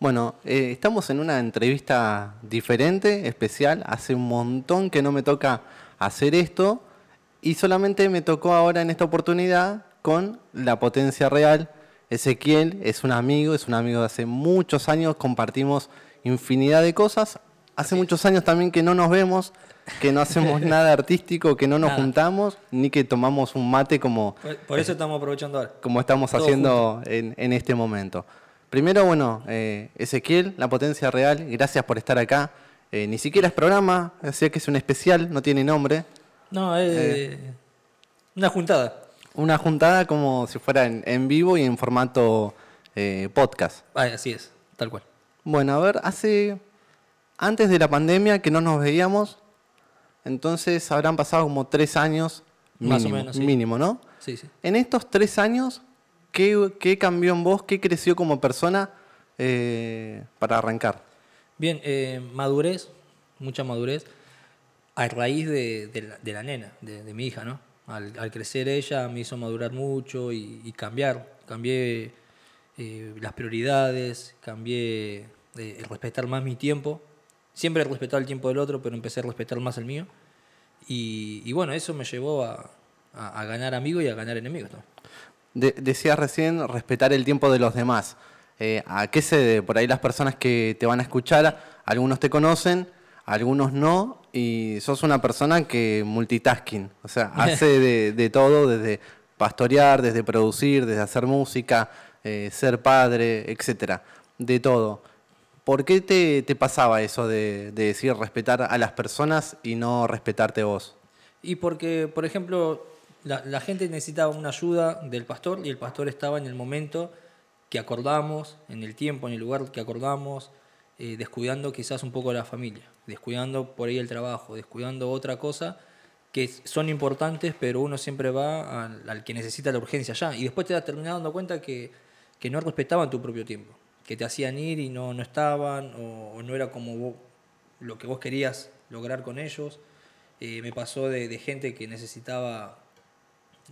Bueno, eh, estamos en una entrevista diferente, especial. Hace un montón que no me toca hacer esto y solamente me tocó ahora en esta oportunidad con la potencia real. Ezequiel es un amigo, es un amigo de hace muchos años, compartimos infinidad de cosas. Hace muchos años también que no nos vemos, que no hacemos nada artístico, que no nos juntamos, ni que tomamos un mate como... Por, eso estamos aprovechando ahora. Como estamos haciendo en, en este momento. Primero, bueno, eh, Ezequiel, la potencia real, gracias por estar acá. Eh, ni siquiera es programa, así que es un especial, no tiene nombre. No, es eh, una juntada. Una juntada como si fuera en, vivo y en formato podcast. Ah, así es, tal cual. Bueno, a ver, hace. Antes de la pandemia que no nos veíamos, entonces habrán pasado como tres años. Mínimo, Más o menos. Mínimo, ¿no? Sí, sí. En estos tres años, ¿Qué, cambió en vos? ¿Qué creció como persona eh, para arrancar? Bien, eh, madurez, mucha madurez, a raíz de, la, nena, de, mi hija, ¿no? Al, crecer ella me hizo madurar mucho y, cambiar. Cambié eh, las prioridades, cambié el respetar más mi tiempo. Siempre he el tiempo del otro, pero empecé a respetar más el mío. Y, bueno, eso me llevó a, ganar amigos y a ganar enemigos. ¿no? Decías recién respetar el tiempo de los demás. Eh, ¿A qué se debe? Por ahí las personas que te van a escuchar, algunos te conocen, algunos no, y sos una persona que multitasking, o sea, hace de, todo, desde pastorear, desde producir, desde hacer música, eh, ser padre, etcétera, de todo. ¿Por qué te, pasaba eso de, de, decir respetar a las personas y no respetarte vos? Y porque, por ejemplo, la, gente necesitaba una ayuda del pastor y el pastor estaba en el momento que acordamos, en el tiempo, en el lugar que acordamos, eh, descuidando quizás un poco la familia, descuidando por ahí el trabajo, descuidando otra cosa que son importantes, pero uno siempre va al, que necesita la urgencia ya. Y después te das terminado dando cuenta que, no respetaban tu propio tiempo, que te hacían ir y no, no estaban, o, no era como lo que vos querías lograr con ellos. Eh, me pasó de, gente que necesitaba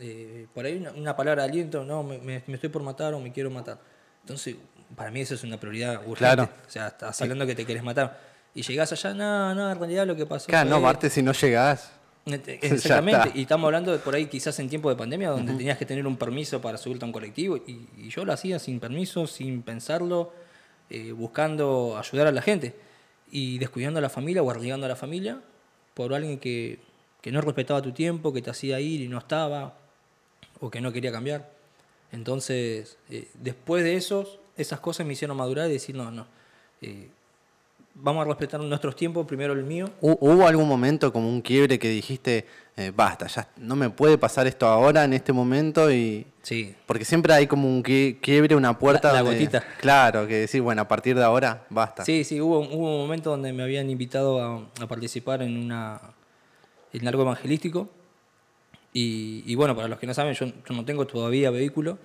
eh, por ahí una, palabra de aliento, no, me, estoy por matar o me quiero matar. Entonces, para mí eso es una prioridad urgente. O sea, estás hablando que te quieres matar. Y llegás allá, no, no, en realidad lo que pasó. Claro, no, aparte si no llegás. Exactamente, y estamos hablando de por ahí quizás en tiempo de pandemia donde tenías que tener un permiso para subirte a un colectivo y, yo lo hacía sin permiso, sin pensarlo, eh, buscando ayudar a la gente y descuidando a la familia o arriesgando a la familia por alguien que, que no respetaba tu tiempo, que te hacía ir y no estaba, o que no quería cambiar. Entonces, eh, después de eso, esas cosas me hicieron madurar y decir, no, no, eh, vamos a respetar nuestros tiempos, primero el mío. ¿Hubo algún momento como un quiebre que dijiste, eh, basta, ya no me puede pasar esto ahora, en este momento? y Sí. Porque siempre hay como un quiebre, una puerta. La, gotita. Claro, que decir, bueno, a partir de ahora, basta. Sí, sí, hubo, hubo un momento donde me habían invitado a, a participar en una en algo evangelístico y, bueno, para los que no saben, yo, no tengo todavía vehículo.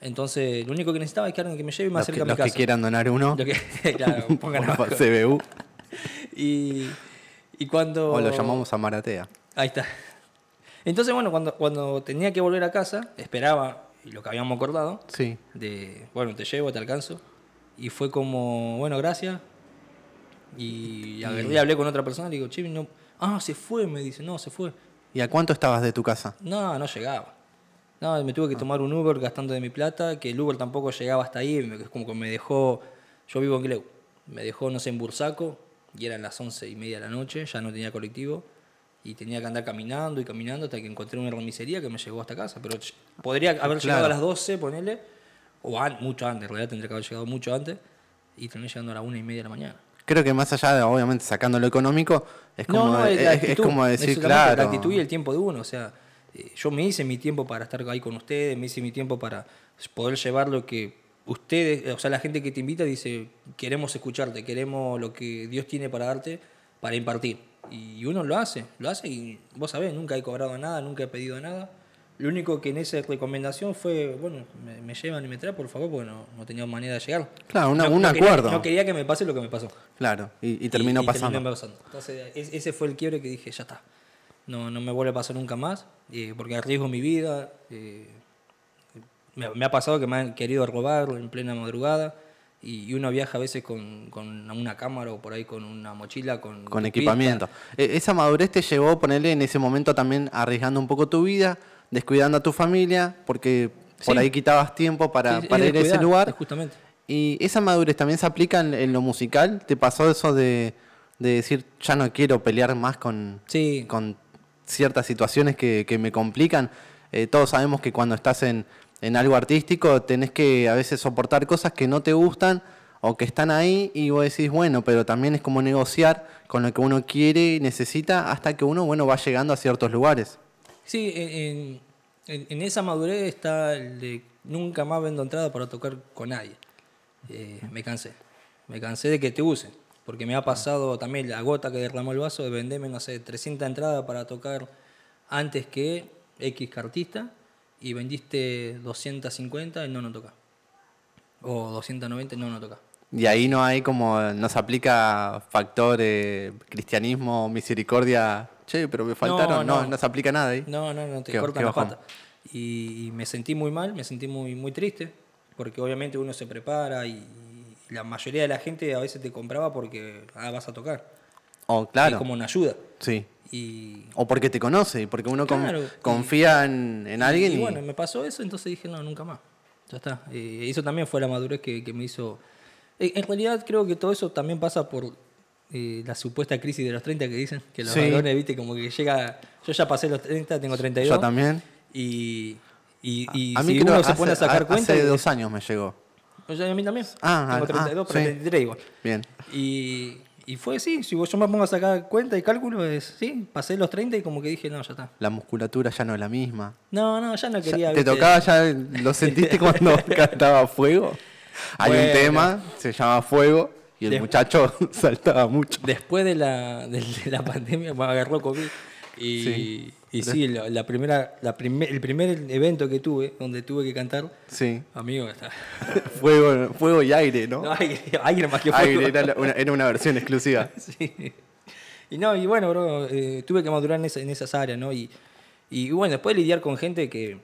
Entonces, lo único que necesitaba es que alguien que me lleve más cerca de mi los casa. que quieran donar uno. claro, pongan CBU. Y, y cuando... O lo llamamos a Maratea. Ahí está. Entonces, bueno, cuando, cuando tenía que volver a casa, esperaba lo que habíamos acordado. Sí. De, bueno, te llevo, te alcanzo. Y fue como, bueno, gracias. Y, y... hablé con otra persona y digo, che, no... Ah, se fue, me dice, no, se fue. ¿Y a cuánto estabas de tu casa? No, no llegaba. No, me tuve que tomar un Uber gastando de mi plata, que el Uber tampoco llegaba hasta ahí, es como que me dejó, yo vivo en Gleu, me dejó, no sé, en Bursaco, y eran las once y media de la noche, ya no tenía colectivo, y tenía que andar caminando y caminando hasta que encontré una remisería que me llegó hasta casa, pero podría haber llegado a las 12, ponele, o mucho antes, en realidad tendría que haber llegado mucho antes, y terminé llegando a las una y media de la mañana creo que más allá de, obviamente, sacando lo económico, es como, es, como decir, claro. La actitud y el tiempo de uno, o sea, eh, yo me hice mi tiempo para estar ahí con ustedes, me hice mi tiempo para poder llevar lo que ustedes, o sea, la gente que te invita dice, queremos escucharte, queremos lo que Dios tiene para darte, para impartir. Y uno lo hace, lo hace y vos sabés, nunca he cobrado nada, nunca he pedido nada. Lo único que en esa recomendación fue, bueno, me, llevan y me traen, por favor, porque no, no, tenía manera de llegar. Claro, un acuerdo. no quería que me pase lo que me pasó. Claro, y, terminó pasando. Entonces, ese fue el quiebre que dije, ya está. No, no me vuelve a pasar nunca más, eh, porque arriesgo mi vida. Eh, me, ha pasado que me han querido robar en plena madrugada y, y uno viaja a veces con, con una cámara o por ahí con una mochila, con, con equipamiento. pista. E- Esa madurez te llevó ponerle en ese momento también arriesgando un poco tu vida, descuidando a tu familia, porque por ahí quitabas tiempo para, Sí, para ir a ese lugar. Justamente. Y esa madurez también se aplica en, en lo musical. ¿Te pasó eso de, de decir, ya no quiero pelear más con, Sí, con ciertas situaciones que, que me complican? Eh, todos sabemos que cuando estás en, en algo artístico tenés que a veces soportar cosas que no te gustan o que están ahí y vos decís, bueno, pero también es como negociar con lo que uno quiere y necesita hasta que uno, bueno, va llegando a ciertos lugares. Sí, en, en- esa madurez está el de nunca más vendo entrada para tocar con nadie. Eh, me cansé. Me cansé de que te usen. Porque me ha pasado también la gota que derramó el vaso de venderme, no sé, 300 entradas para tocar antes que X cartista y vendiste 250 y no, no toca. O 290 y no, no toca. Y ahí no hay como, nos aplica factor eh, cristianismo, misericordia. Che, pero me faltaron. No, no, no. se aplica nada ahí. No, no, no, te Qué- cortan qué la bajón. pata. Y, y me sentí muy mal, me sentí muy, muy triste, porque obviamente uno se prepara y, y la mayoría de la gente a veces te compraba porque ah, vas a tocar. Oh, claro. Es como una ayuda. Sí. Y, O porque te conoce, porque uno y- confía en, en alguien. y Y, bueno, me pasó eso, entonces dije, no, nunca más. Ya está. Eh, eso también fue la madurez que, que me hizo... Eh, en realidad creo que todo eso también pasa por eh, la supuesta crisis de los 30 que dicen, que los Sí. varones, viste, como que llega... Yo ya pasé los 30, tengo 32. yo también. Y, y, y a mí si creo uno se pone a sacar cuenta... Hace dos años me llegó. Ya a mí también. Ah, tengo ah, 32, ah, pero sí. 33 igual. Bien. Y, y fue así, si vos- yo me pongo a sacar cuenta y cálculo, es, sí, pasé los 30 y como que dije, no, ya está. La musculatura ya no es la misma. No, no, ya no Ya- quería... ¿Te viste, tocaba ya? ¿Lo sentiste cuando cantaba Fuego? Hay un Bueno. tema, se llama Fuego, y el muchacho saltaba mucho. Después de la, de, la pandemia me agarró COVID. Y Sí. y sí la, la primera, la primer, el primer evento que tuve, donde tuve que cantar, Sí. amigo, está. Fuego, fuego y aire, ¿no? No, aire, aire más que fuego. aire era, la- una, era una versión exclusiva. Sí. Y no, y bueno, bro, eh, tuve que madurar en, esa- en esas áreas, ¿no? Y, y bueno, después lidiar con gente que,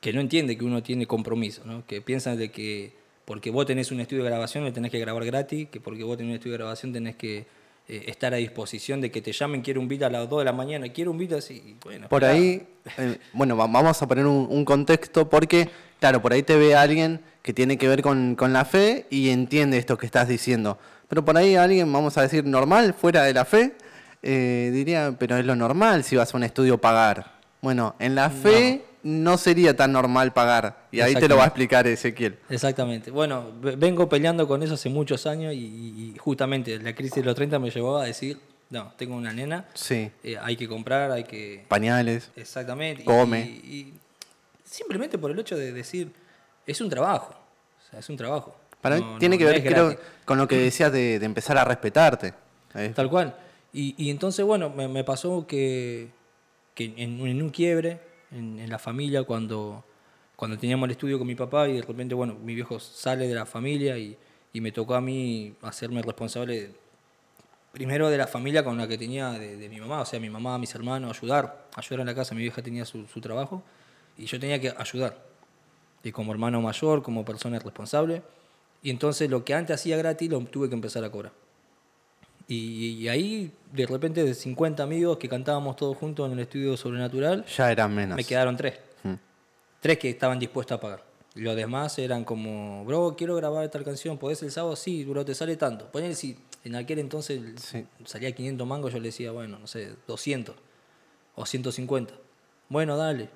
que no entiende que uno tiene compromiso, ¿no? Que piensan de que porque vos tenés un estudio de grabación le tenés que grabar gratis, que porque vos tenés un estudio de grabación tenés que eh, estar a disposición de que te llamen, quiero un beat a las 2 de la mañana, quiero un beat así, bueno. Por ahí, eh, bueno, va- vamos a poner un, un contexto porque, claro, por ahí te ve alguien que tiene que ver con, con la fe y entiende esto que estás diciendo. Pero por ahí alguien, vamos a decir, normal, fuera de la fe, eh, diría, pero es lo normal si vas a un estudio pagar. Bueno, en la fe no, sería tan normal pagar. Y ahí te lo va a explicar Ezequiel. Exactamente. Bueno, ve- vengo peleando con eso hace muchos años y, justamente la crisis de los 30 me llevó a decir, no, tengo una nena, Sí, eh, hay que comprar, hay que... pañales. Exactamente. Come. Y, y simplemente por el hecho de decir, es un trabajo. O sea, es un trabajo. Para mí No- tiene no- que no ver, creo, con lo que decías de, de empezar a respetarte. Tal cual. Y, y entonces, bueno, me, me pasó que, que en, en un quiebre, en, en la familia, cuando, cuando teníamos el estudio con mi papá y de repente, bueno, mi viejo sale de la familia y, y me tocó a mí hacerme responsable primero de la familia con la que tenía de, mi mamá, o sea, mi mamá, mis hermanos, ayudar, ayudar en la casa. Mi vieja tenía su, su trabajo y yo tenía que ayudar. Y como hermano mayor, como persona responsable. Y entonces lo que antes hacía gratis lo tuve que empezar a cobrar. Y, y ahí, de repente, de 50 amigos que cantábamos todos juntos en el estudio sobrenatural, ya eran menos. me quedaron tres. Mm. Tres que estaban dispuestos a pagar. Los demás eran como, bro, quiero grabar tal canción, ¿podés el sábado? Sí, bro, te sale tanto. Poner si en aquel entonces Sí. salía 500 mangos, yo le decía, bueno, no sé, 200 o 150. Bueno, dale.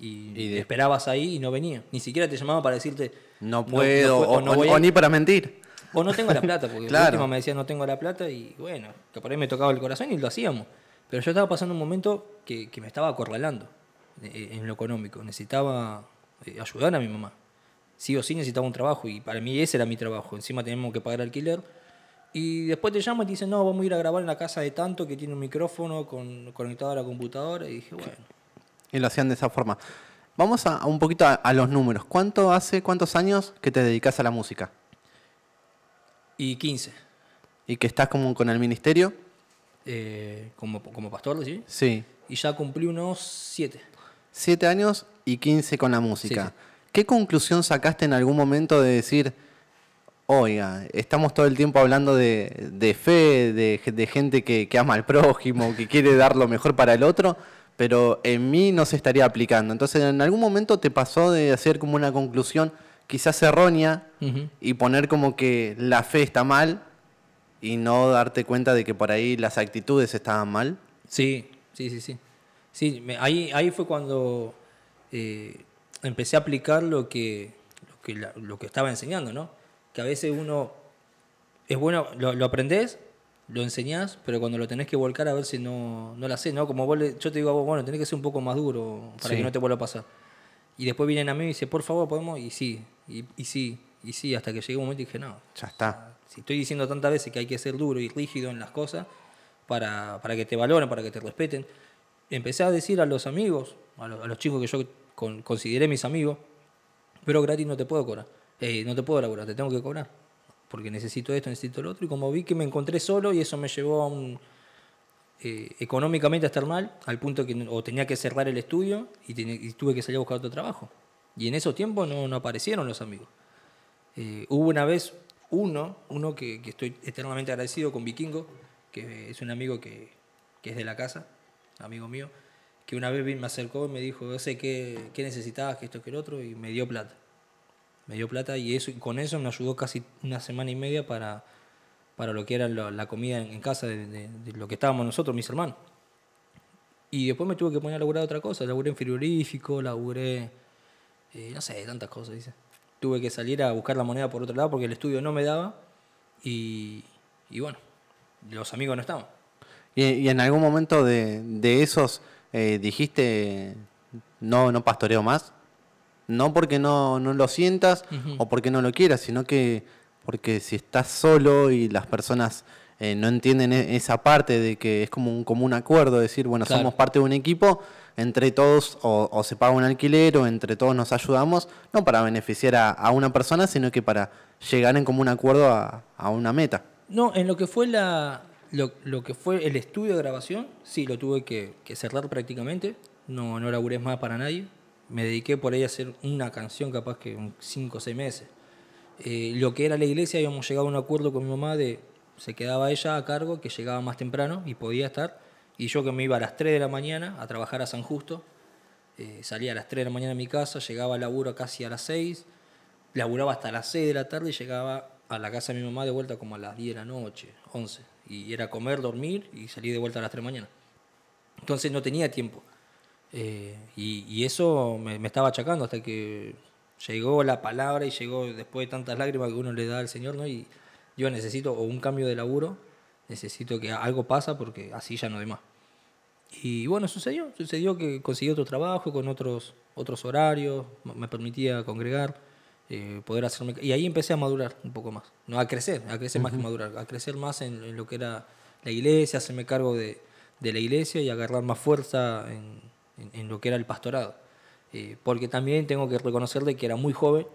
Y, Y de- esperabas ahí y no venía. Ni siquiera te llamaban para decirte, No puedo, puedo, o, no o- voy o a- ni para mentir. O no tengo la plata, porque Claro. la última me decía no tengo la plata y bueno, que por ahí me tocaba el corazón y lo hacíamos. Pero yo estaba pasando un momento que, que me estaba acorralando eh, en lo económico. Necesitaba eh, ayudar a mi mamá. Sí o sí necesitaba un trabajo y para mí ese era mi trabajo. Encima teníamos que pagar alquiler. Y después te llaman y te dicen, no, vamos a ir a grabar en la casa de tanto que tiene un micrófono con, conectado a la computadora. Y dije, bueno, Y lo hacían de esa forma. Vamos a, a un poquito a, a los números. ¿Cuánto hace, cuántos años que te dedicas a la música? Y 15. ¿Y que estás como con el ministerio? eh, como, como pastor, ¿sí? Sí. Y ya cumplí unos 7. Siete años y 15 con la música. Sí, sí. ¿Qué conclusión sacaste en algún momento de decir, oiga, estamos todo el tiempo hablando de, de fe, de, de gente que, que ama al prójimo, que quiere dar lo mejor para el otro, pero en mí no se estaría aplicando. Entonces, ¿en algún momento te pasó de hacer como una conclusión quizás errónea y poner como que la fe está mal y no darte cuenta de que por ahí las actitudes estaban mal? Sí, sí, sí, sí. Sí, me- ahí, ahí fue cuando eh, empecé a aplicar lo que, lo, que la- lo que estaba enseñando, ¿no? Que a veces uno es bueno, lo, lo aprendés, lo enseñás, pero cuando lo tenés que volcar a ver si no, no lo haces, ¿no? Como vos le- yo te digo a vos, bueno, tenés que ser un poco más duro para Sí. que no te vuelva a pasar. Y después vienen a mí y dicen, por favor, podemos, y sí, y, y sí, y sí, hasta que llegué un momento y dije, no, Ya está. si estoy diciendo tantas veces que hay que ser duro y rígido en las cosas para, para que te valoren, para que te respeten, empecé a decir a los amigos, a, lo- a los chicos que yo con- consideré mis amigos, pero gratis no te puedo cobrar, eh, no te puedo laburar, te tengo que cobrar, porque necesito esto, necesito lo otro, y como vi que me encontré solo y eso me llevó a un... eh, económicamente a estar mal, al punto que o tenía que cerrar el estudio y tuve que salir a buscar otro trabajo. Y en esos tiempos no, no aparecieron los amigos. Eh, hubo una vez uno, uno que, estoy eternamente agradecido con Vikingo, que es un amigo que, que es de la casa, amigo mío, que una vez me acercó y me dijo, yo sé qué, qué necesitabas, que esto, que el otro, y me dio plata. Me dio plata y eso, con eso me ayudó casi una semana y media para, para lo que era la, comida en, casa de lo que estábamos nosotros, mis hermanos. Y después me tuve que poner a laburar otra cosa, laburé en frigorífico, laburé, eh, no sé, tantas cosas, dice. Tuve que salir a buscar la moneda por otro lado porque el estudio no me daba y, y bueno, los amigos no estaban. ¿Y, y en algún momento de, de esos eh, dijiste, no, no pastoreo más? No porque no, no lo sientas Ujú. o porque no lo quieras, sino que porque si estás solo y las personas eh, no entienden e- esa parte de que es como un común acuerdo, decir, bueno, Claro. somos parte de un equipo, entre todos o, se paga un alquiler o entre todos nos ayudamos, no para beneficiar a, una persona, sino que para llegar en común acuerdo a, una meta. No, en lo que fue la lo, lo que fue el estudio de grabación, sí, lo tuve que, que cerrar prácticamente. No, no laburé más para nadie. Me dediqué por ahí a hacer una canción capaz que 5 o 6 meses. Eh, lo que era la iglesia, habíamos llegado a un acuerdo con mi mamá de se quedaba ella a cargo, que llegaba más temprano y podía estar. Y yo que me iba a las 3 de la mañana a trabajar a San Justo. Eh, salía a las 3 de la mañana de mi casa, llegaba al laburo casi a las 6, laburaba hasta las 6 de la tarde y llegaba a la casa de mi mamá de vuelta como a las 10 de la noche, 11. Y era comer, dormir y salir de vuelta a las 3 de la mañana. Entonces no tenía tiempo. Eh, y, y eso me, me estaba achacando hasta que llegó la palabra y llegó después de tantas lágrimas que uno le da al Señor, ¿no? Y yo necesito o un cambio de laburo, necesito que algo pasa porque así ya no doy más. Y bueno, sucedió, sucedió que conseguí otro trabajo con otros, otros horarios, me permitía congregar, eh, poder hacerme... Y ahí empecé a madurar un poco más, no a crecer, a crecer más que madurar, a crecer más en, en lo que era la iglesia, hacerme cargo de, de la iglesia y agarrar más fuerza en, en- en lo que era el pastorado. Eh, porque también tengo que reconocerle que era muy joven,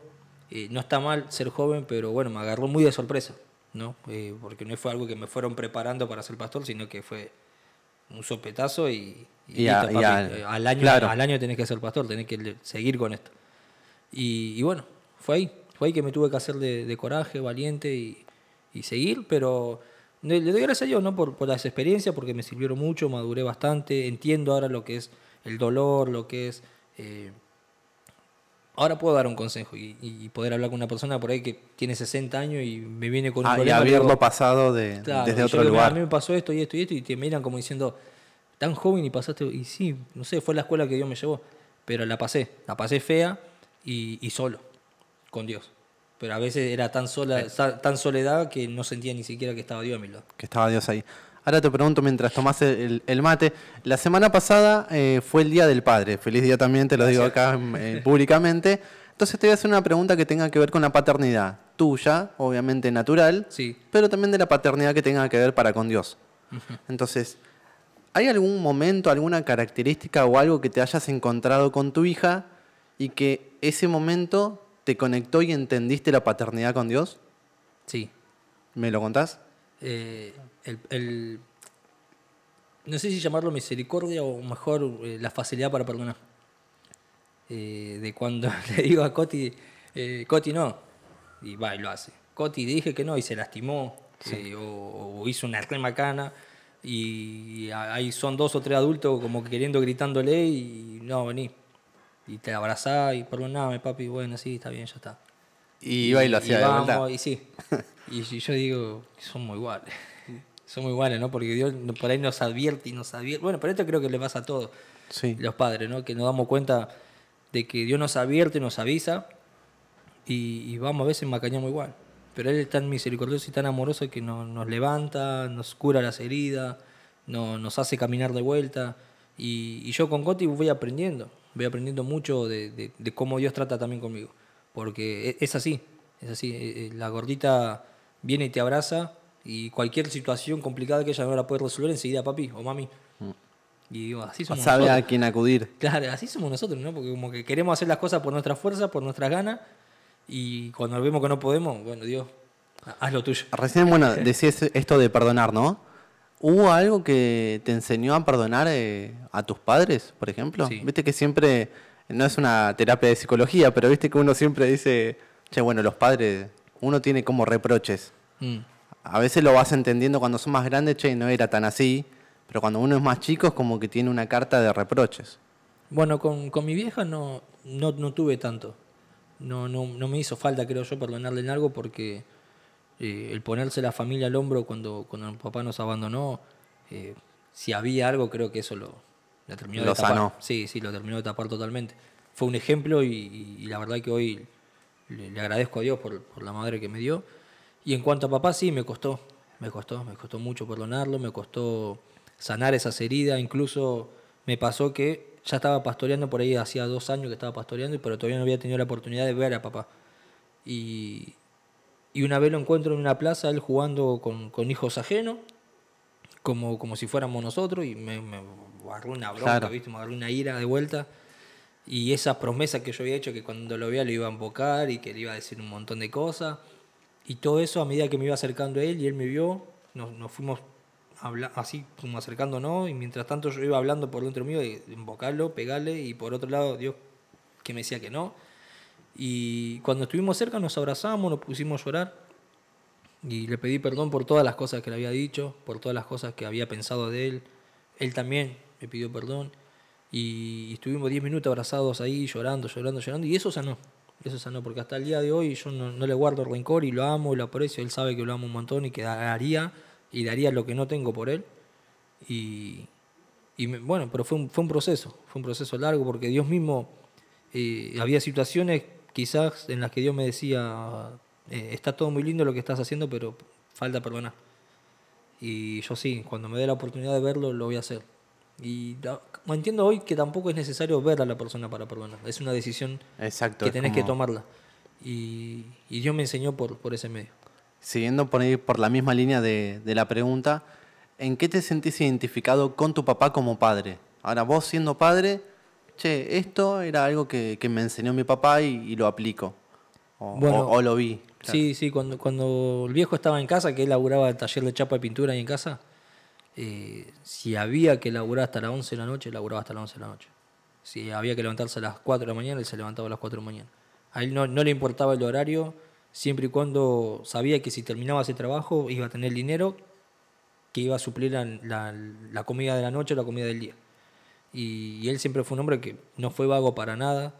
eh, no está mal ser joven, pero bueno, me agarró muy de sorpresa, ¿no? Eh, porque no fue algo que me fueron preparando para ser pastor, sino que fue un sopetazo y, Y a- listo, y papi, al- eh, al, año, claro. al año tenés que ser pastor, tenés que seguir con esto. Y, bueno, fue ahí, fue ahí que me tuve que hacer de, de coraje, valiente y, y seguir, pero le, le doy gracias a Dios ¿no? por, por las experiencias, porque me sirvieron mucho, maduré bastante, entiendo ahora lo que es el dolor, lo que es... eh, ahora puedo dar un consejo y, y poder hablar con una persona por ahí que tiene 60 años y me viene con un Ah, y problema. haberlo digo, pasado de, Claro, desde y otro digo, "Mira, lugar. A mí me pasó esto y esto y esto y te miran como diciendo, tan joven y pasaste, y sí, no sé, fue la escuela que Dios me llevó, pero la pasé, la pasé fea y, y solo, con Dios. Pero a veces era tan, sola, ta- tan soledad que no sentía ni siquiera que estaba Dios a mi lado. que estaba Dios ahí. Ahora te pregunto mientras tomás el, el mate. La semana pasada eh, fue el Día del Padre. Feliz día también, te lo digo acá eh, públicamente. Entonces te voy a hacer una pregunta que tenga que ver con la paternidad. Tuya, obviamente natural, Sí. pero también de la paternidad que tenga que ver para con Dios. Entonces, ¿hay algún momento, alguna característica o algo que te hayas encontrado con tu hija y que ese momento te conectó y entendiste la paternidad con Dios? Sí. ¿Me lo contás? Eh, el, el- no sé si llamarlo misericordia o mejor eh, la facilidad para perdonar. Eh, de cuando le digo a Coti, eh, Coti no, y va y lo hace. Coti dije que no y se lastimó, eh, o, o hizo una re macana, y ahí son dos o tres adultos como que queriendo gritándole y no, vení. Y te abrazás y perdoname, papi, bueno, sí, está bien, ya está. Y iba y lo hacía de vamos, vuelta. Y sí. y y yo digo, son muy iguales. Son muy iguales, ¿no? Porque Dios por ahí nos advierte y nos advierte. Bueno, pero esto creo que le pasa a todos Sí. los padres, ¿no? Que nos damos cuenta de que Dios nos advierte, nos avisa y, y vamos a veces macañamos igual. Pero Él es tan misericordioso y tan amoroso que nos, nos levanta, nos cura las heridas, no- nos hace caminar de vuelta. Y, y yo con Coti voy aprendiendo, voy aprendiendo mucho de, de- de cómo Dios trata también conmigo. Porque e- es así, es así. eh, eh, La gordita viene y te abraza y cualquier situación complicada que ella no la puede resolver enseguida, papi o mami. Y digo, así somos Sabe nosotros. a quién acudir. Claro, así somos nosotros, ¿no? Porque como que queremos hacer las cosas por nuestra fuerza, por nuestras ganas, y cuando vemos que no podemos, bueno, Dios, haz lo tuyo. Recién, bueno, decías esto de perdonar, ¿no? ¿Hubo algo que te enseñó a perdonar eh, a tus padres, por ejemplo? Sí. Viste que siempre, no es una terapia de psicología, pero viste que uno siempre dice, che, bueno, los padres, uno tiene como reproches. Mm. A veces lo vas entendiendo cuando son más grandes, che, no era tan así, pero cuando uno es más chico es como que tiene una carta de reproches. Bueno, con, con mi vieja no, no, no tuve tanto. No, no, no me hizo falta, creo yo, perdonarle en algo porque eh, el ponerse la familia al hombro cuando, cuando el papá nos abandonó, eh, si había algo, creo que eso lo, lo terminó Lo de tapar. sanó. Sí, sí, lo terminó de tapar totalmente. Fue un ejemplo y, y- y la verdad que hoy le, le agradezco a Dios por, por la madre que me dio. Y en cuanto a papá, sí, me costó, me costó, me costó mucho perdonarlo, me costó sanar esas heridas, incluso me pasó que ya estaba pastoreando por ahí, hacía dos años que estaba pastoreando, pero todavía no había tenido la oportunidad de ver a papá. Y, y una vez lo encuentro en una plaza, él jugando con, con hijos ajenos, como, como si fuéramos nosotros, y me, me agarró una bronca, Claro. ¿viste? me agarró una ira de vuelta. Y esa promesa que yo había hecho, que cuando lo veía lo iba a invocar y que le iba a decir un montón de cosas. Y todo eso a medida que me iba acercando a él y él me vio, nos, nos fuimos así como acercándonos y mientras tanto yo iba hablando por dentro mío de invocarlo, pegarle y por otro lado Dios que me decía que no. Y cuando estuvimos cerca nos abrazamos, nos pusimos a llorar y le pedí perdón por todas las cosas que le había dicho, por todas las cosas que había pensado de él. Él también me pidió perdón y estuvimos 10 minutos abrazados ahí, llorando, llorando, llorando y eso sanó. Eso sanó, porque hasta el día de hoy yo no, le guardo rencor y lo amo y lo aprecio. Él sabe que lo amo un montón y que daría y daría lo que no tengo por él. Y, y bueno, pero fue un, fue un proceso, fue un proceso largo porque Dios mismo, eh, había situaciones quizás en las que Dios me decía, eh, está todo muy lindo lo que estás haciendo, pero falta perdonar. Y yo sí, cuando me dé la oportunidad de verlo, lo voy a hacer. Y entiendo hoy que tampoco es necesario ver a la persona para perdonar, es una decisión Exacto. que tenés que como- tomarla. Y, y Dios me enseñó por, por ese medio. Siguiendo por, ahí, por la misma línea de, de la pregunta, ¿en qué te sentís identificado con tu papá como padre? Ahora, vos siendo padre, che, esto era algo que, que me enseñó mi papá y, y lo aplico. O, Bueno, o- o lo vi. Claro. Sí, sí, cuando, cuando el viejo estaba en casa, que él laburaba el taller de chapa y pintura ahí en casa, eh, si había que laburar hasta las 11 de la noche, laburaba hasta las 11 de la noche. Si había que levantarse a las 4 de la mañana, él se levantaba a las 4 de la mañana. A él no, no le importaba el horario, siempre y cuando sabía que si terminaba ese trabajo iba a tener dinero que iba a suplir la, la- comida de la noche o la comida del día. Y, él siempre fue un hombre que no fue vago para nada,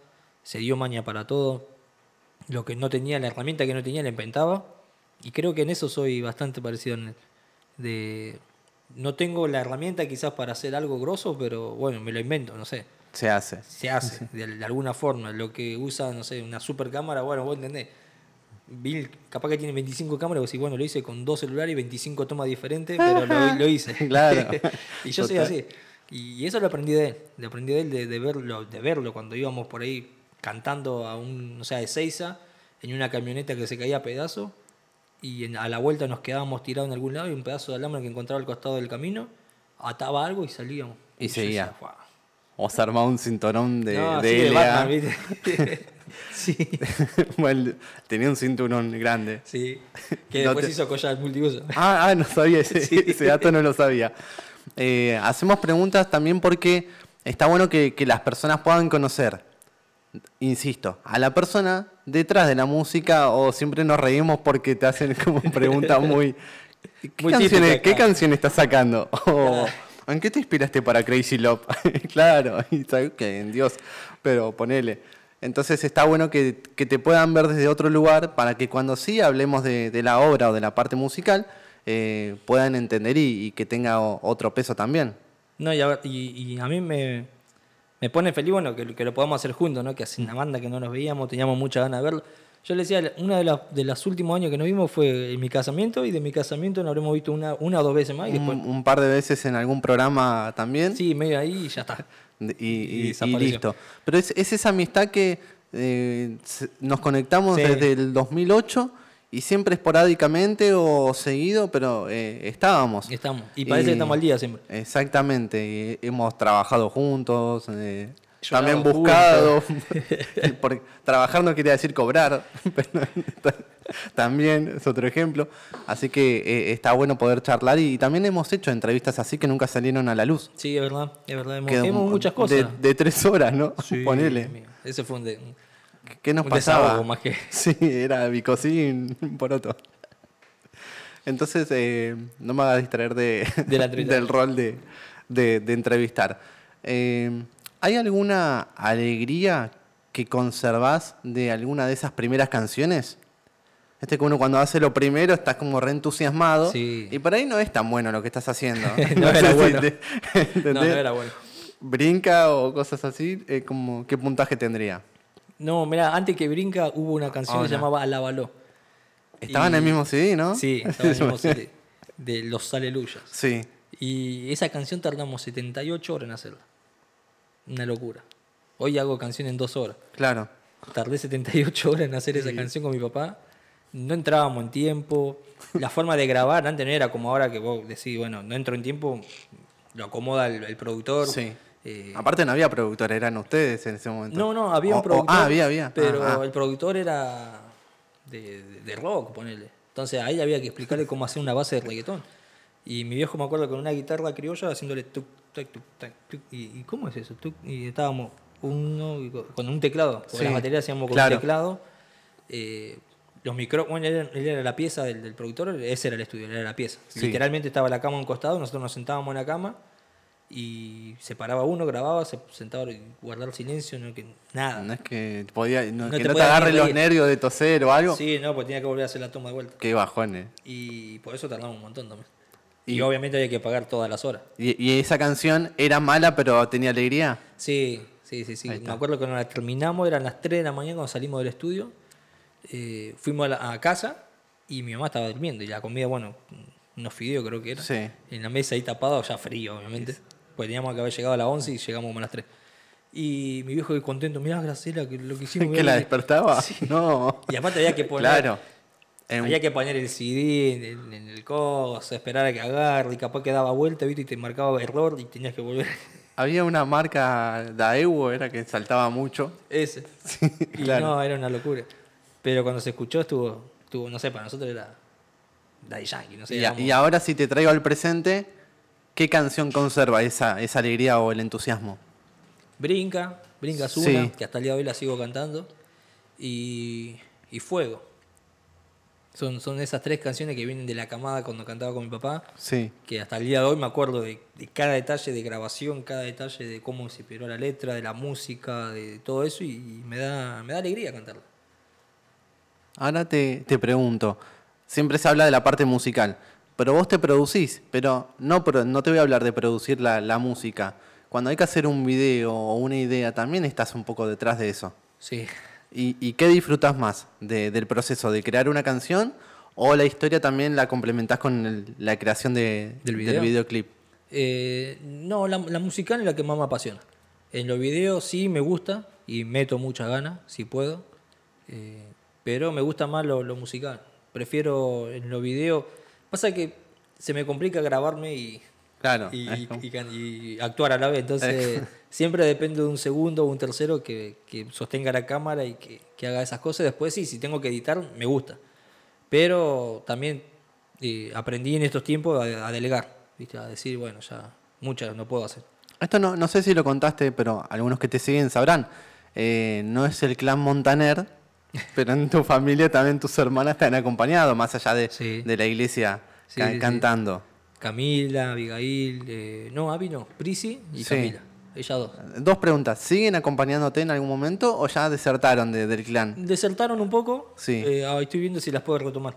se dio maña para todo. Lo que no tenía, la herramienta que no tenía, la inventaba. Y creo que en eso soy bastante parecido. en. De, no tengo la herramienta quizás para hacer algo grosso, pero bueno, me lo invento, no sé. Se hace. Se hace de, de alguna forma. Lo que usa, no sé, una super cámara, bueno, vos entendés. Bill capaz que tiene 25 cámaras, vos decís, bueno, lo hice con dos celulares y 25 tomas diferentes, pero lo, lo hice. Claro. y yo soy Total. así. Y eso lo aprendí de él. Lo aprendí de él de, de verlo, de verlo cuando íbamos por ahí cantando a un, o sea, de Seiza, en una camioneta que se caía a pedazos. Y en- a la vuelta nos quedábamos tirados en algún lado y un pedazo de alambre que encontraba al costado del camino ataba algo y salíamos. Y yo seguía. O se armaba un cinturón de, No, de sí, de LA. Batman, ¿viste? sí, Bueno, tenía un cinturón grande. sí. Que No después te- hizo collar multiuso. Ah, ah, no sabía, ese, Sí. ese dato no lo sabía. Eh, hacemos preguntas también porque está bueno que, que las personas puedan conocer insisto, a la persona detrás de la música o siempre nos reímos porque te hacen como preguntas muy... ¿Qué, canciones, ¿qué canción estás sacando? O, ¿En qué te inspiraste para Crazy Love? claro, y que en Dios, pero ponele. Entonces está bueno que, que te puedan ver desde otro lugar para que cuando sí hablemos de, de la obra o de la parte musical, eh, puedan entender y, y que tenga otro peso también. No, y a, y a mí me, me pone feliz bueno, que, que lo podamos hacer juntos, ¿no? que hace una banda que no nos veíamos, teníamos mucha ganas de verlo. Yo le decía, una de, las de los últimos años que nos vimos fue en mi casamiento y de mi casamiento nos habremos visto una, una o dos veces más y después, Un, un par de veces en algún programa también. sí, medio ahí y ya está. Y, y- y desapareció. listo. Pero es, es esa amistad que eh, nos conectamos Sí. desde el 2008 y siempre esporádicamente o seguido, pero eh, estábamos. Y estamos. Y parece que estamos al día siempre. Exactamente. y hemos trabajado juntos. eh, también buscado. porque trabajar no quería decir cobrar. pero también es otro ejemplo. Así que eh, está bueno poder charlar y, también hemos hecho entrevistas así que nunca salieron a la luz. Sí, es verdad, es verdad. Hemos, hemos muchas de- cosas. De, tres horas, ¿no? Sí, Ponele. Ese fue un, de- ¿Qué nos un pasaba? más que... Sí, era bicosín, poroto. Entonces, eh, no me hagas distraer de, De la entrevista. del rol de, de- de entrevistar. Eh, ¿Hay alguna alegría que conservás de alguna de esas primeras canciones? Este que uno cuando hace lo primero estás como reentusiasmado Sí. y por ahí no es tan bueno lo que estás haciendo. No era sé si bueno. te- No, era bueno. Brinca o cosas así, eh, como, ¿qué puntaje tendría? No, mira, antes que Brinca hubo una canción que se llamaba Alábalo. Estaba en el mismo CD, ¿no? Sí, estaba en el mismo CD, de Los Aleluyas. Sí. Y esa canción tardamos 78 horas en hacerla. Una locura. Hoy hago canción en dos horas. Claro. Tardé 78 horas en hacer esa canción con mi papá. No entrábamos en tiempo. La forma de grabar antes no era como ahora que vos decís, bueno, no entro en tiempo, lo acomoda el, el productor. Sí. Eh, Aparte no había productora, eran ustedes en ese momento. no, no, había O- un o- productor. ah, había, había. Pero Ah, ah. el productor era de, de- de rock, ponele. Entonces ahí había que explicarle cómo hacer una base de reggaetón. Y mi viejo me acuerdo con una guitarra criolla haciéndole tuk, tuk, tac, tuk. ¿Y, y cómo es eso? Tuk, y estábamos uno con un teclado. Porque Sí, las baterías hacíamos con claro. un teclado. Eh, los micrófonos, bueno, él, era- él era la pieza del, del productor, ese era el estudio, él era la pieza. Sí. Literalmente estaba la cama a un costado, nosotros nos sentábamos en la cama y se paraba uno, grababa, se sentaba y guardar silencio, no, que, nada. No es que, podía, no, No que te no te agarren los reír. nervios de toser o algo. Sí, no, pues tenía que volver a hacer la toma de vuelta. Qué bajones. Y por eso tardamos un montón también. Y- Y, obviamente había que pagar todas las horas. Y, y esa canción era mala, pero tenía alegría. Sí, sí, sí, sí. Me acuerdo que cuando la terminamos, eran las 3 de la mañana cuando salimos del estudio. Eh, fuimos a, la- a casa y mi mamá estaba durmiendo. Y la comida, bueno, unos fideos creo que era. Sí. En la mesa ahí tapado, ya frío, obviamente. Pues teníamos que haber llegado a las 11 y llegamos como a las 3. Y mi viejo contento, mirá Graciela, que lo que hicimos. ¿Que la lo que-". despertaba? Sí. No. Y aparte había que poner Claro. En- Había que poner el CD en el, en el coso, esperar a que agarre y capaz que daba vuelta, ¿viste? Y te marcaba error y tenías que volver. Había una marca Daewoo, era que saltaba mucho. Ese. y claro. no, era una locura. Pero cuando se escuchó estuvo, estuvo no sé, para nosotros era Daddy Yankee, no sé. Y, y ahora si te traigo al presente, ¿qué canción conserva esa, esa alegría o el entusiasmo? Brinca, Brinca es una, Sí. que hasta el día de hoy la sigo cantando. Y, y Fuego. Son, son esas tres canciones que vienen de la camada cuando cantaba con mi papá. Sí. que hasta el día de hoy me acuerdo de, de cada detalle de grabación, cada detalle de cómo se inspiró la letra, de la música, de todo eso y, y me da me da alegría cantarla. Ahora te, te pregunto, siempre se habla de la parte musical, pero vos te producís, pero no, no te voy a hablar de producir la, la música. Cuando hay que hacer un video o una idea, también estás un poco detrás de eso. Sí. ¿Y, y qué disfrutas más de- del proceso de crear una canción o la historia también la complementás con el- la creación de- ¿Del video? videoclip? Eh, no, la, la musical es la que más me apasiona. En los videos sí me gusta y meto muchas ganas, si puedo, eh, pero me gusta más lo, lo musical. Prefiero en los videos. Pasa que se me complica grabarme y, Claro. y, es como- y can- y actuar a la vez. Entonces, siempre depende de un segundo o un tercero que, que sostenga la cámara y que, que haga esas cosas. Después, sí, si tengo que editar, me gusta. Pero también eh, aprendí en estos tiempos a, a delegar, ¿viste? a decir, bueno, ya muchas no puedo hacer. Esto no, no sé si lo contaste, pero algunos que te siguen sabrán. eh, no es el clan Montaner, pero en tu familia también tus hermanas te han acompañado, más allá de, Sí. de la iglesia Sí, sí, cantando. Camila, Abigail, eh, no, Abby no, Prisi y. Camila. Ellas dos. Dos preguntas, ¿siguen acompañándote en algún momento o ya desertaron de- del clan? Desertaron un poco. Sí. eh, ah, estoy viendo si las puedo retomar.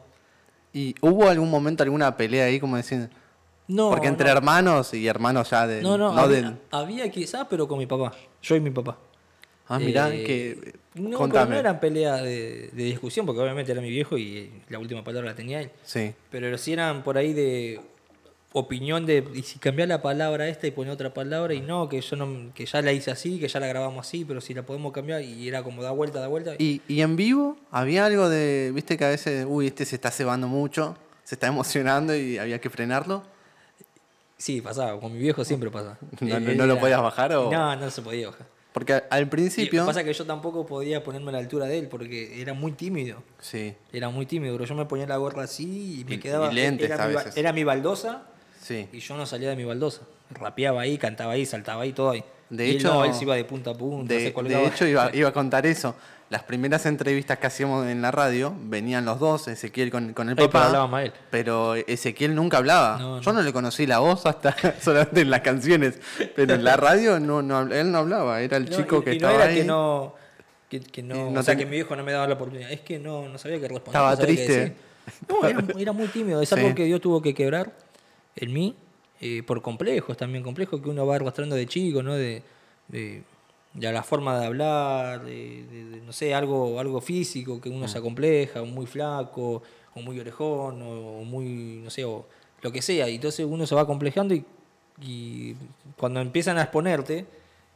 ¿Y hubo algún momento alguna pelea ahí, como decir? No, Porque entre no. hermanos y hermanos ya de... No, no, no había, del- había quizás, pero con mi papá. Yo y mi papá. Ah, mirá, Eh, que... No, pero contame. no eran peleas de, de discusión, porque obviamente era mi viejo y la última palabra la tenía él. Sí. Pero sí eran por ahí de opinión de y si cambiar la palabra esta y poner otra palabra y no, que yo no, que ya la hice así, que ya la grabamos así, pero si la podemos cambiar y era como da vuelta, da vuelta. ¿Y, y en vivo había algo de, viste que a veces, uy, este se está cebando mucho, se está emocionando y había que frenarlo? Sí, pasaba, con mi viejo siempre pasaba. ¿No- no- no lo podías bajar o- No, no se podía bajar. Porque al- al Y principio... pasa que yo tampoco podía ponerme a la altura de él porque era muy tímido. Sí, Era muy tímido, pero yo me ponía la gorra así y me Y- quedaba. y lentes era, a mi, ba- veces. era mi baldosa sí. y yo no salía de mi baldosa. Rapeaba ahí, cantaba ahí, saltaba ahí, todo ahí. De Y él hecho- no, él se iba de punta a punta, De, se de hecho, iba, iba a contar eso. Las primeras entrevistas que hacíamos en la radio, venían los dos, Ezequiel con, con el pero papá. más él. Pero Ezequiel nunca hablaba. No, Yo no. no le conocí la voz hasta solamente en las canciones. Pero en la radio no, no, él no hablaba, era el No, chico y- que y estaba era ahí. que no. Que, que no, o sea, ten- que mi viejo no me daba la oportunidad. Es que no, no sabía qué responder. Estaba triste. No, era, mu- era muy tímido. Es Sí. algo que Dios tuvo que quebrar en mí eh, por complejos también. Complejos que uno va arrastrando de chico, ¿no? De, de, de la forma de hablar, de, de- de, no sé, algo, algo físico que Mm. uno se acompleja, o muy flaco, o muy orejón, o, o muy, no sé, o lo que sea. Y entonces uno se va complejando y, y cuando empiezan a exponerte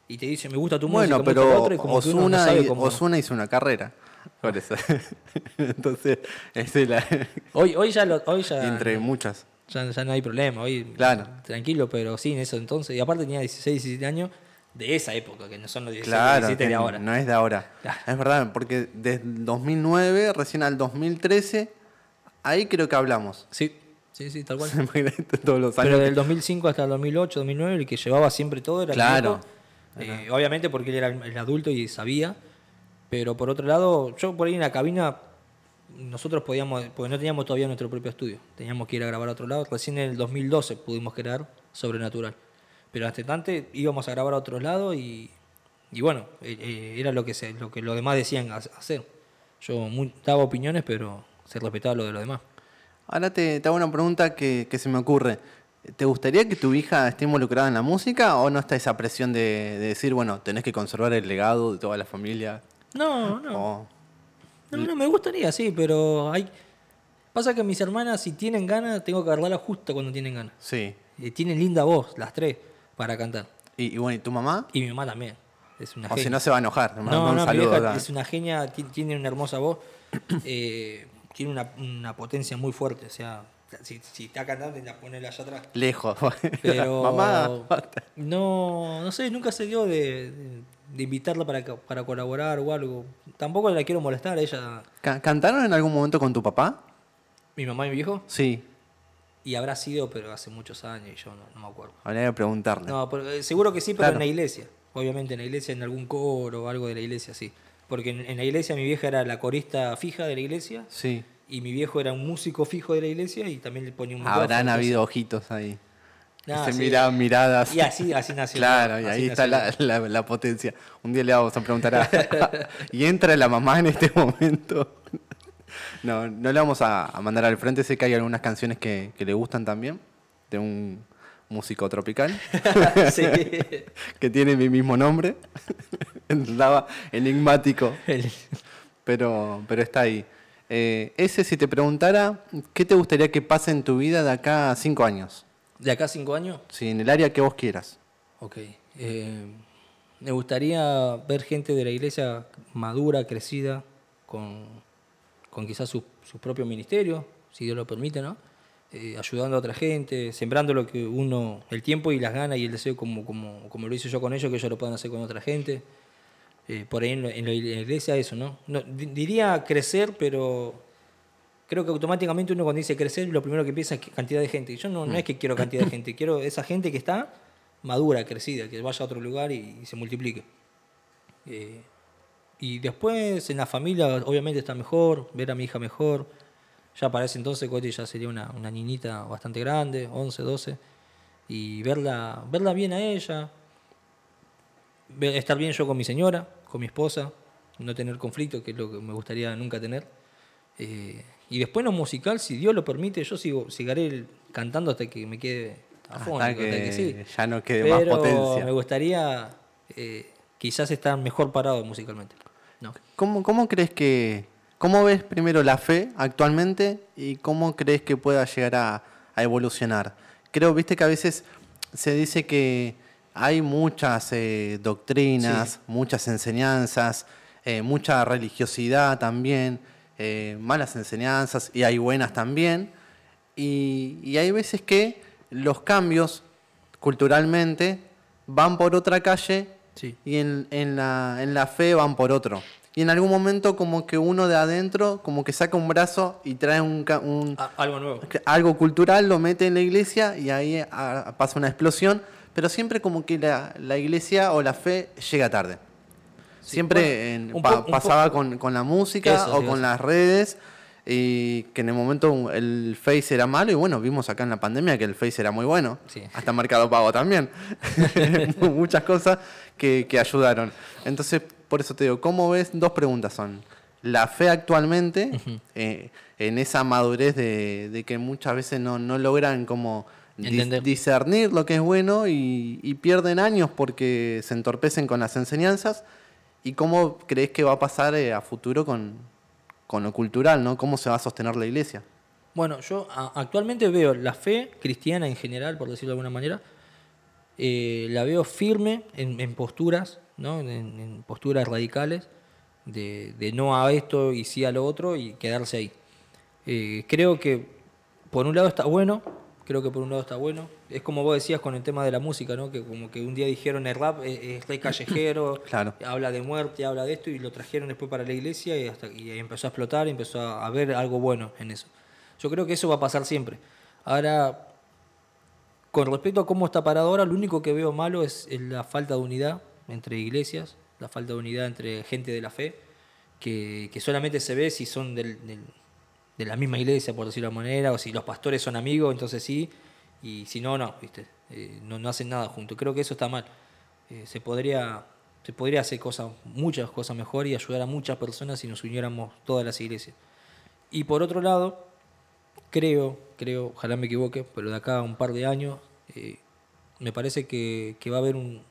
y te dicen, me gusta tu Bueno, música, me gusta pero otro", y como que uno no Osuna, sabe hi- cómo- Ozuna hizo una carrera. Por eso. Entonces, es la- Hoy, hoy ya, lo- hoy ya, entre muchas. ya, ya no hay problema, hoy Claro. tranquilo, pero sí, en eso entonces. Y aparte tenía 16, 17 años de esa época, que no son los 16, Claro, 17 de ahora. no es de ahora. Claro. Es verdad, porque desde el 2009, recién al 2013, ahí creo que hablamos. Sí, sí, sí, tal cual. Todos los años. Pero del 2005 hasta el 2008, 2009, el que llevaba siempre todo era Claro. Eh, obviamente porque él era el el adulto y sabía. Pero por otro lado, yo por ahí en la cabina, nosotros podíamos, porque no teníamos todavía nuestro propio estudio. Teníamos que ir a grabar a otro lado. Recién en el 2012 pudimos crear Sobrenatural. Pero hasta tanto íbamos a grabar a otro lado y, y bueno, eh, eh, era lo que, se, lo que los demás decían ha- hacer. Yo muy- daba opiniones, pero se respetaba lo de los demás. Ahora te, te hago una pregunta que, que se me ocurre. ¿Te gustaría que tu hija esté involucrada en la música o no está esa presión de, de decir, bueno, tenés que conservar el legado de toda la familia? No, no. O- No, no, me gustaría, sí, pero hay... Pasa que mis hermanas, si tienen ganas, tengo que agarrarlas justo cuando tienen ganas. sí. Eh, tienen linda voz, las tres, para cantar. Y, y bueno, ¿y tu mamá? Y mi mamá también. Es una O si genia. no se va a enojar. no, un no, mi saludo vieja acá. es una genia, ti- tiene una hermosa voz, eh, tiene una, una potencia muy fuerte. O sea, si, si está cantando, la pone allá atrás. Lejos. Pero mamá. no, no sé, nunca se dio de, de- de invitarla para, para colaborar o algo. Tampoco la quiero molestar, ella, Ca- ¿Cantaron en algún momento con tu papá? mi mamá y mi viejo. Sí. Y habrá sido, pero hace muchos años y yo no, no me acuerdo. Habría que preguntarle. No, pero, eh, seguro que sí, pero Claro. en la iglesia. Obviamente en la iglesia, en algún coro o algo de la iglesia, sí. Porque en, en la iglesia mi vieja era la corista fija de la iglesia Sí. y mi viejo era un músico fijo de la iglesia y también le ponía un Habrán habido ojitos ahí. entonces- se Ah, sí. miraban miradas. Y así, así nació. Claro, y ahí está la, la- la potencia. Un día le vamos a preguntar a... y entra la mamá en este momento. No, no le vamos a, a mandar al frente. Sé que hay algunas canciones que, que le gustan también. De un músico tropical. Sí. que tiene mi mismo nombre. Estaba enigmático. Pero, pero está ahí. Eh, ese, si te preguntara, ¿qué te gustaría que pase en tu vida de acá a cinco años? De acá a cinco años, Sí, en el área que vos quieras. ok. Eh, me gustaría ver gente de la iglesia madura, crecida, con, con quizás su, su propio ministerio, si Dios lo permite, ¿no? Eh, ayudando a otra gente, sembrando lo que uno, el tiempo y las ganas y el deseo como, como, como lo hice yo con ellos, que ellos lo puedan hacer con otra gente. Eh, por ahí en, la- iglesia eso, ¿no? no di- diría crecer, pero creo que automáticamente uno cuando dice crecer, lo primero que piensa es cantidad de gente. Yo no, no es que quiero cantidad de gente, quiero esa gente que está madura, crecida, que vaya a otro lugar y, y se multiplique. Eh, Y después en la familia, obviamente está mejor, ver a mi hija mejor. Ya para ese entonces Coti ya sería una, una niñita bastante grande, 11, 12. Y verla, verla bien a ella, estar bien yo con mi señora, con mi esposa, no tener conflicto, que es lo que me gustaría nunca tener. Eh, y después en lo musical, si Dios lo permite, yo sigo, seguiré cantando hasta que me quede afónico, Hasta que, sí. ya no quede más potencia. me gustaría eh, quizás estar mejor parado musicalmente. No. ¿Cómo, ¿Cómo crees que, cómo ves primero la fe actualmente y cómo crees que pueda llegar a, a evolucionar? Creo, viste que a veces se dice que hay muchas eh, doctrinas, Sí. muchas enseñanzas, eh, mucha religiosidad también, eh, malas enseñanzas y hay buenas también. Y, y hay veces que los cambios culturalmente van por otra calle Sí. y en, en la, en la fe van por otro. Y en algún momento como que uno de adentro como que saca un brazo y trae un, un- algo nuevo. algo cultural, lo mete en la iglesia y ahí ah, pasa una explosión, pero siempre como que la, la iglesia o la fe llega tarde. Sí, Siempre bueno, en- pa- pasaba con, con la música Eso, o con las redes y que en el momento el Face era malo y bueno, vimos acá en la pandemia que el Face era muy bueno, Sí. hasta Mercado Pago también, muchas cosas que, que ayudaron. Entonces, por eso te digo, ¿cómo ves? Dos preguntas son, la fe actualmente, eh, en esa madurez de, de que muchas veces no, no logran como Entender. discernir lo que es bueno y, y pierden años porque se entorpecen con las enseñanzas. ¿Y cómo crees que va a pasar eh, a futuro con, con lo cultural, ¿no? ¿Cómo se va a sostener la iglesia? Bueno, yo actualmente veo la fe cristiana en general, por decirlo de alguna manera, eh, la veo firme en, posturas, ¿no? en, posturas radicales, de, de no a esto y sí a lo otro y quedarse ahí. Eh, creo que por un lado está bueno, creo que por un lado está bueno. Es como vos decías con el tema de la música, ¿no? que como que un día dijeron el rap es, es rey callejero, Claro. habla de muerte, habla de esto y lo trajeron después para la iglesia y, hasta, y empezó a explotar, y empezó a, a ver algo bueno en eso. Yo creo que eso va a pasar siempre. Ahora, con respecto a cómo está parado ahora, lo único que veo malo es, la falta de unidad entre iglesias, la falta de unidad entre gente de la fe, que, que solamente se ve si son del- del- de la misma iglesia, por decirlo de alguna manera, o si los pastores son amigos, entonces sí, y si no, no, ¿viste? Eh, no, no hacen nada juntos. Creo que eso está mal. Eh, se, podría, se podría hacer cosas, muchas cosas mejor y ayudar a muchas personas si nos uniéramos todas las iglesias. Y por otro lado, creo, creo, ojalá me equivoque, pero de acá a un par de años, eh, me parece que, que va a haber un,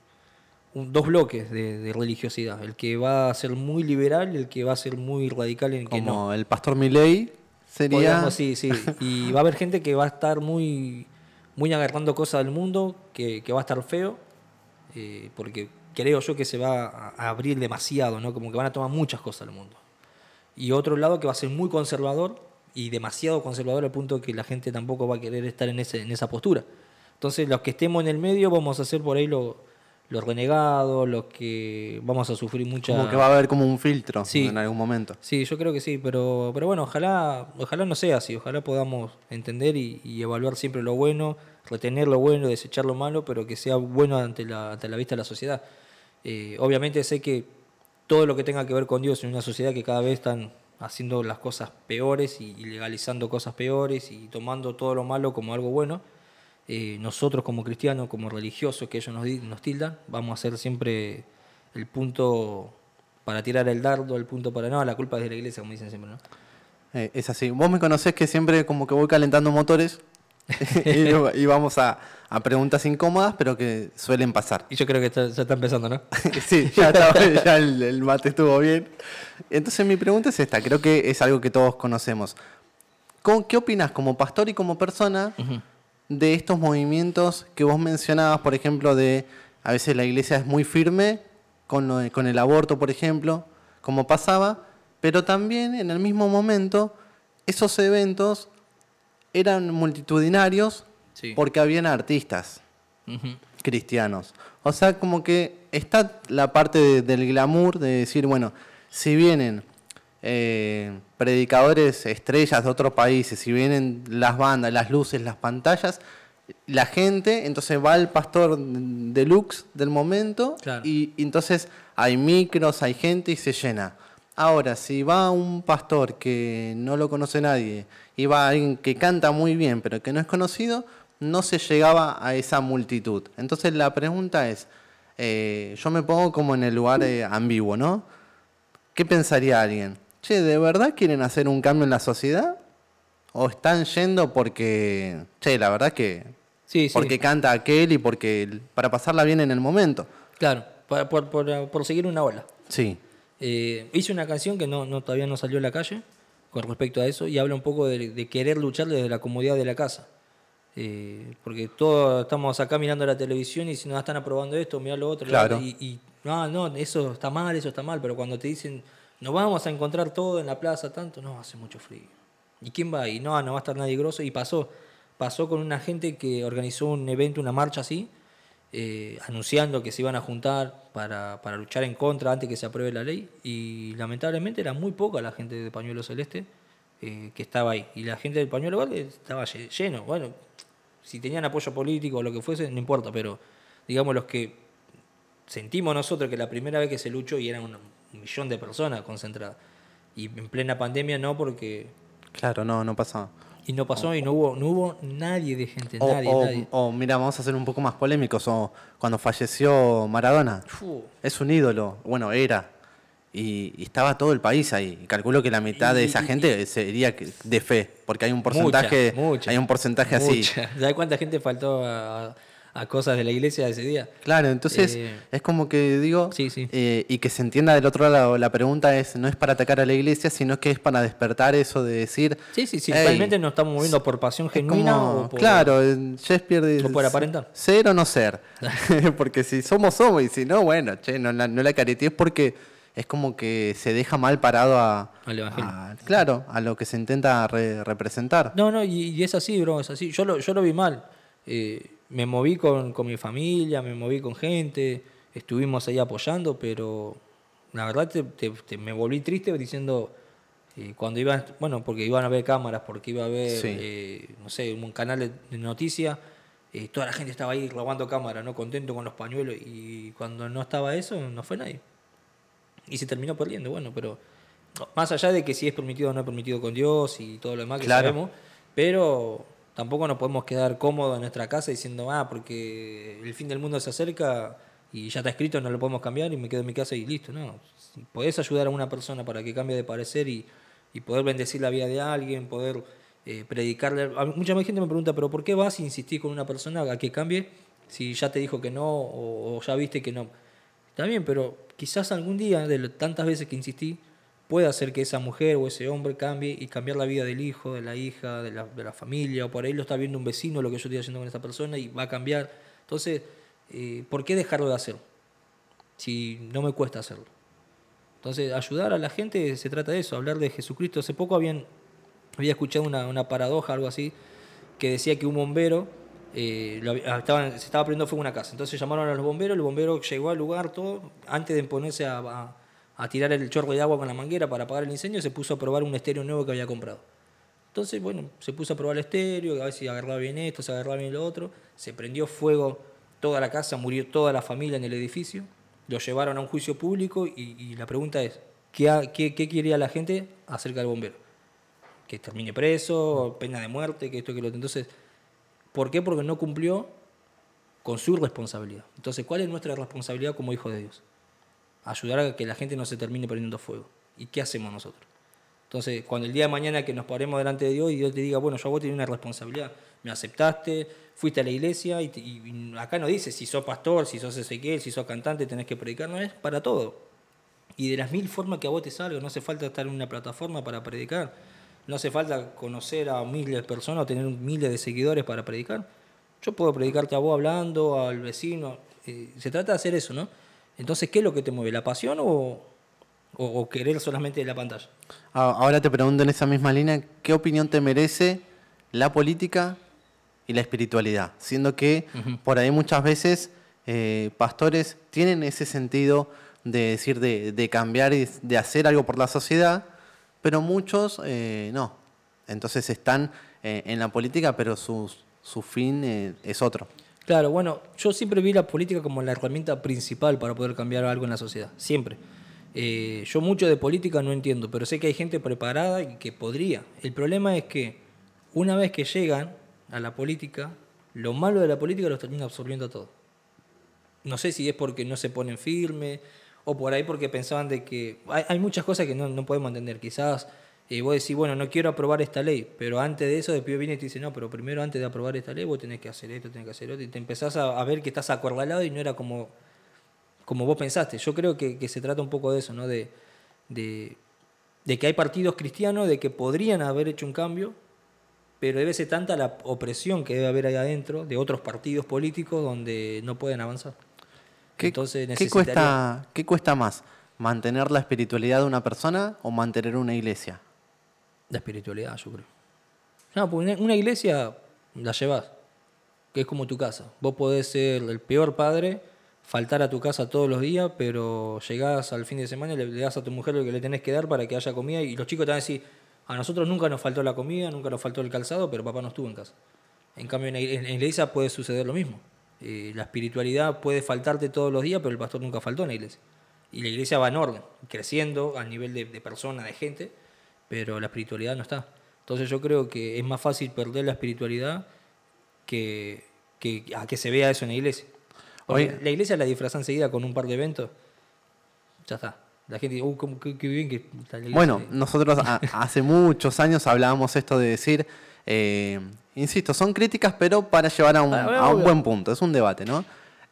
un- dos bloques de, de religiosidad. El que va a ser muy liberal y el que va a ser muy radical en que no. Como el pastor Milei sería... Podríamos, sí, sí. Y va a haber gente que va a estar muy, muy agarrando cosas del mundo, que, que va a estar feo, eh, porque creo yo que se va a- abrir demasiado, ¿no? Como que van a tomar muchas cosas del mundo. Y otro lado que va a ser muy conservador y demasiado conservador al punto que la gente tampoco va a querer estar en, ese, en esa postura. Entonces, los que estemos en el medio vamos a ser por ahí lo- los renegados, los que vamos a sufrir mucha... Como que va a haber como un filtro Sí. en algún momento. Sí, yo creo que sí, pero, pero bueno, ojalá, ojalá no sea así, ojalá podamos entender y, y evaluar siempre lo bueno, retener lo bueno, desechar lo malo, pero que sea bueno ante la, ante la vista de la sociedad. Eh, obviamente sé que todo lo que tenga que ver con Dios en una sociedad que cada vez están haciendo las cosas peores y, y legalizando cosas peores y tomando todo lo malo como algo bueno, eh, nosotros como cristianos, como religiosos que ellos nos, tildan, vamos a ser siempre el punto para tirar el dardo, el punto para... No, la culpa es de la iglesia, como dicen siempre, ¿no? Eh, es así. Vos me conocés que siempre como que voy calentando motores y, y vamos a, a preguntas incómodas, pero que suelen pasar. Y yo creo que está- ya está empezando, ¿no? sí, ya, el, el mate estuvo bien. Entonces mi pregunta es esta, creo que es algo que todos conocemos. ¿Cómo- ¿Qué opinas como pastor y como persona de estos movimientos que vos mencionabas, por ejemplo, de a veces la iglesia es muy firme con, con el aborto, por ejemplo, como pasaba, pero también en el mismo momento esos eventos eran multitudinarios Sí. porque habían artistas cristianos. O sea, como que está la parte de- del glamour de decir, bueno, si vienen eh, predicadores estrellas de otros países, si vienen las bandas, las luces, las pantallas, la gente, entonces va el pastor deluxe del momento Claro. y, y entonces hay micros, hay gente y se llena. Ahora, si va un pastor que no lo conoce nadie y va alguien que canta muy bien pero que no es conocido, no se llegaba a esa multitud. Entonces la pregunta es, eh, yo me pongo como en el lugar eh, ambiguo, ¿no? ¿Qué pensaría alguien? Che, ¿de verdad quieren hacer un cambio en la sociedad? ¿O están yendo porque, che, la verdad que Sí, sí. porque canta aquel y porque para pasarla bien en el momento? Claro, por, por, por- por seguir una ola. Sí, Eh, hice una canción que no, no, todavía no salió a la calle con respecto a eso y habla un poco de, de querer luchar desde la comodidad de la casa. Eh, porque todos estamos acá mirando la televisión y si nos están aprobando esto, mirá lo otro, Claro. y, y no, no, eso está mal, eso está mal, pero cuando te dicen nos vamos a encontrar todo en la plaza, tanto, no, hace mucho frío. ¿Y quién va? Y no, no va a estar nadie grosso. Y pasó, pasó con una gente que organizó un evento, una marcha así, eh, anunciando que se iban a juntar para, para luchar en contra antes que se apruebe la ley. Y lamentablemente era muy poca la gente de Pañuelo Celeste eh, que estaba ahí. Y la gente del Pañuelo Verde estaba lle- lleno. Bueno, si tenían apoyo político o lo que fuese, no importa, pero digamos los que sentimos nosotros que la primera vez que se luchó y eran un, un millón de personas concentradas. Y en plena pandemia no, porque. claro, no, no pasaba. Y no pasó y no hubo, no hubo nadie de gente, O, nadie, o- nadie. o, mira, vamos a ser un poco más polémicos. O cuando falleció Maradona, es un ídolo, bueno, era. Y, y estaba todo el país ahí. Y calculo que la mitad de esa y- gente sería de fe, porque hay un porcentaje, Mucha, mucha, hay un porcentaje así. mucha. ¿Sabes cuánta gente faltó a, a cosas de la iglesia ese día? Claro, entonces Eh, es como que digo, Sí, sí. eh, y que se entienda del otro lado, la pregunta es, no es para atacar a la iglesia, sino que es para despertar eso de decir... Sí, sí, sí. "Ey, Realmente nos estamos moviendo por pasión genuina como- o por... Claro, en Shakespeare dice, o por aparentar. Ser o no ser. porque si somos, somos, y si no, bueno, che, no la, no la caretees porque es como que se deja mal parado a... Claro, a lo que se intenta re- representar. No, no, y, y es así, bro, es así. Yo lo, yo lo vi mal. Eh, me moví con, con mi familia, me moví con gente, estuvimos ahí apoyando, pero la verdad te, te- te- me volví triste diciendo, eh, cuando iban, bueno, porque iban a ver cámaras, porque iba a ver, Sí. eh, no sé, un canal de, de noticias, eh, toda la gente estaba ahí robando cámaras, ¿no? Contento con los pañuelos, y cuando no estaba eso, no fue nadie. Y se terminó perdiendo, bueno, pero más allá de que si es permitido o no es permitido con Dios y todo lo demás que Claro. sabemos, pero tampoco nos podemos quedar cómodos en nuestra casa diciendo, ah, porque el fin del mundo se acerca y ya está escrito, no lo podemos cambiar y me quedo en mi casa y listo, no. Si podés ayudar a una persona para que cambie de parecer y, y poder bendecir la vida de alguien, poder eh, predicarle. Mucha más gente me pregunta, pero ¿por qué vas a insistir con una persona a que cambie si ya te dijo que no o, o ya viste que no? Está bien, pero quizás algún día, de tantas veces que insistí, pueda hacer que esa mujer o ese hombre cambie y cambiar la vida del hijo, de la hija, de la, de la familia, o por ahí lo está viendo un vecino lo que yo estoy haciendo con esa persona y va a cambiar. Entonces, eh, ¿por qué dejarlo de hacer? Si no me cuesta hacerlo. Entonces, ayudar a la gente se trata de eso, hablar de Jesucristo. Hace poco habían, había escuchado una, una paradoja, algo así, que decía que un bombero eh, se estaba prendiendo fuego una casa. Entonces llamaron a los bomberos, el bombero llegó al lugar todo, antes de ponerse a, a- a tirar el chorro de agua con la manguera para apagar el incendio, se puso a probar un estéreo nuevo que había comprado. Entonces, bueno, se puso a probar el estéreo, a ver si agarraba bien esto, si agarraba bien lo otro. Se prendió fuego toda la casa, murió toda la familia en el edificio. Lo llevaron a un juicio público y, la pregunta es, ¿qué, qué, qué quería la gente acerca del bombero? Que termine preso, pena de muerte, que esto, que lo otro. Entonces, ¿por qué? Porque no cumplió con su responsabilidad. Entonces, ¿cuál es nuestra responsabilidad como hijos de Dios? Ayudar a que la gente no se termine prendiendo fuego. ¿Y qué hacemos nosotros? Entonces, cuando el día de mañana que nos paremos delante de Dios y Dios te diga, bueno, yo a vos tenés una responsabilidad, me aceptaste, fuiste a la iglesia y, acá no dice si sos pastor, si sos Ezequiel, si sos cantante, tenés que predicar, no es para todo. Y de las mil formas que a vos te salga, no hace falta estar en una plataforma para predicar, no hace falta conocer a miles de personas o tener miles de seguidores para predicar. Yo puedo predicarte a vos hablando, al vecino, eh, se trata de hacer eso, ¿no? Entonces, ¿qué es lo que te mueve? ¿La pasión o, o, o querer solamente la pantalla? Ahora te pregunto en esa misma línea, ¿qué opinión te merece la política y la espiritualidad? Siendo que por ahí muchas veces eh, pastores tienen ese sentido de decir, de, de cambiar y de hacer algo por la sociedad, pero muchos eh, no. Entonces están eh, en la política, pero sus, su fin eh, es otro. Claro, bueno, yo siempre vi la política como la herramienta principal para poder cambiar algo en la sociedad, siempre. Eh, yo mucho de política no entiendo, pero sé que hay gente preparada y que podría. El problema es que una vez que llegan a la política, lo malo de la política los termina absorbiendo a todo. No sé si es porque no se ponen firme o por ahí porque pensaban de que hay, hay muchas cosas que no, no podemos entender. Quizás eh, vos decís, bueno, no quiero aprobar esta ley, pero antes de eso después viene y te dice, no, pero primero antes de aprobar esta ley vos tenés que hacer esto, tenés que hacer otro, y te empezás a, a ver que estás acorralado y no era como, como vos pensaste. Yo creo que, que se trata un poco de eso, ¿no? De, de, de que hay partidos cristianos, de que podrían haber hecho un cambio, pero debe ser tanta la opresión que debe haber ahí adentro de otros partidos políticos donde no pueden avanzar. ¿Qué, Entonces ¿qué cuesta, ¿Qué cuesta más? ¿Mantener la espiritualidad de una persona o mantener una iglesia? La espiritualidad, yo creo. No, porque una- iglesia la llevas, que es como tu casa. Vos podés ser el peor padre, faltar a tu casa todos los días, pero llegás al fin de semana y le, le das a tu mujer lo que le tenés que dar para que haya comida y los chicos te van a decir, a nosotros nunca nos faltó la comida, nunca nos faltó el calzado, pero papá no estuvo en casa. En cambio, en la, iglesia puede suceder lo mismo. Eh, la espiritualidad puede faltarte todos los días, pero el pastor nunca faltó en la iglesia. Y la iglesia va en orden, creciendo a nivel de, de persona, de gente, pero la espiritualidad no está. Entonces yo creo que es más fácil perder la espiritualidad que, que a que se vea eso en la iglesia. Oye. la iglesia la disfraza enseguida con un par de eventos, ya está. La gente dice, uh, qué, qué bien que está la iglesia". Bueno, nosotros a- hace muchos años hablábamos esto de decir, eh, insisto, son críticas, pero para llevar a un, a un buen punto, es un debate, ¿no?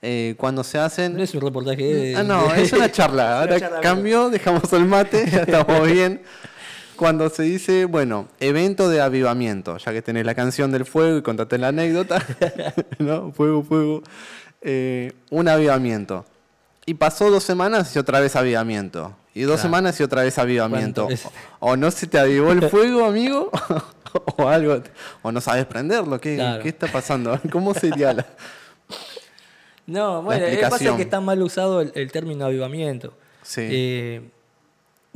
Eh, cuando se hacen... no es un reportaje de... Ah, no, es una charla. Ahora cambio, dejamos el mate, ya estamos bien. Cuando se dice, bueno, evento de avivamiento, ya que tenés la canción del fuego y contate la anécdota, ¿no? Fuego, fuego. Eh, un avivamiento. Y pasó dos semanas y otra vez avivamiento. Y dos Claro. semanas y otra vez avivamiento. O, o no se te avivó el fuego, amigo, o algo. O no sabes prenderlo. ¿Qué, Claro. ¿qué está pasando? ¿Cómo sería la.? No, bueno, lo que pasa es que está mal usado el, el término avivamiento. Sí. Eh,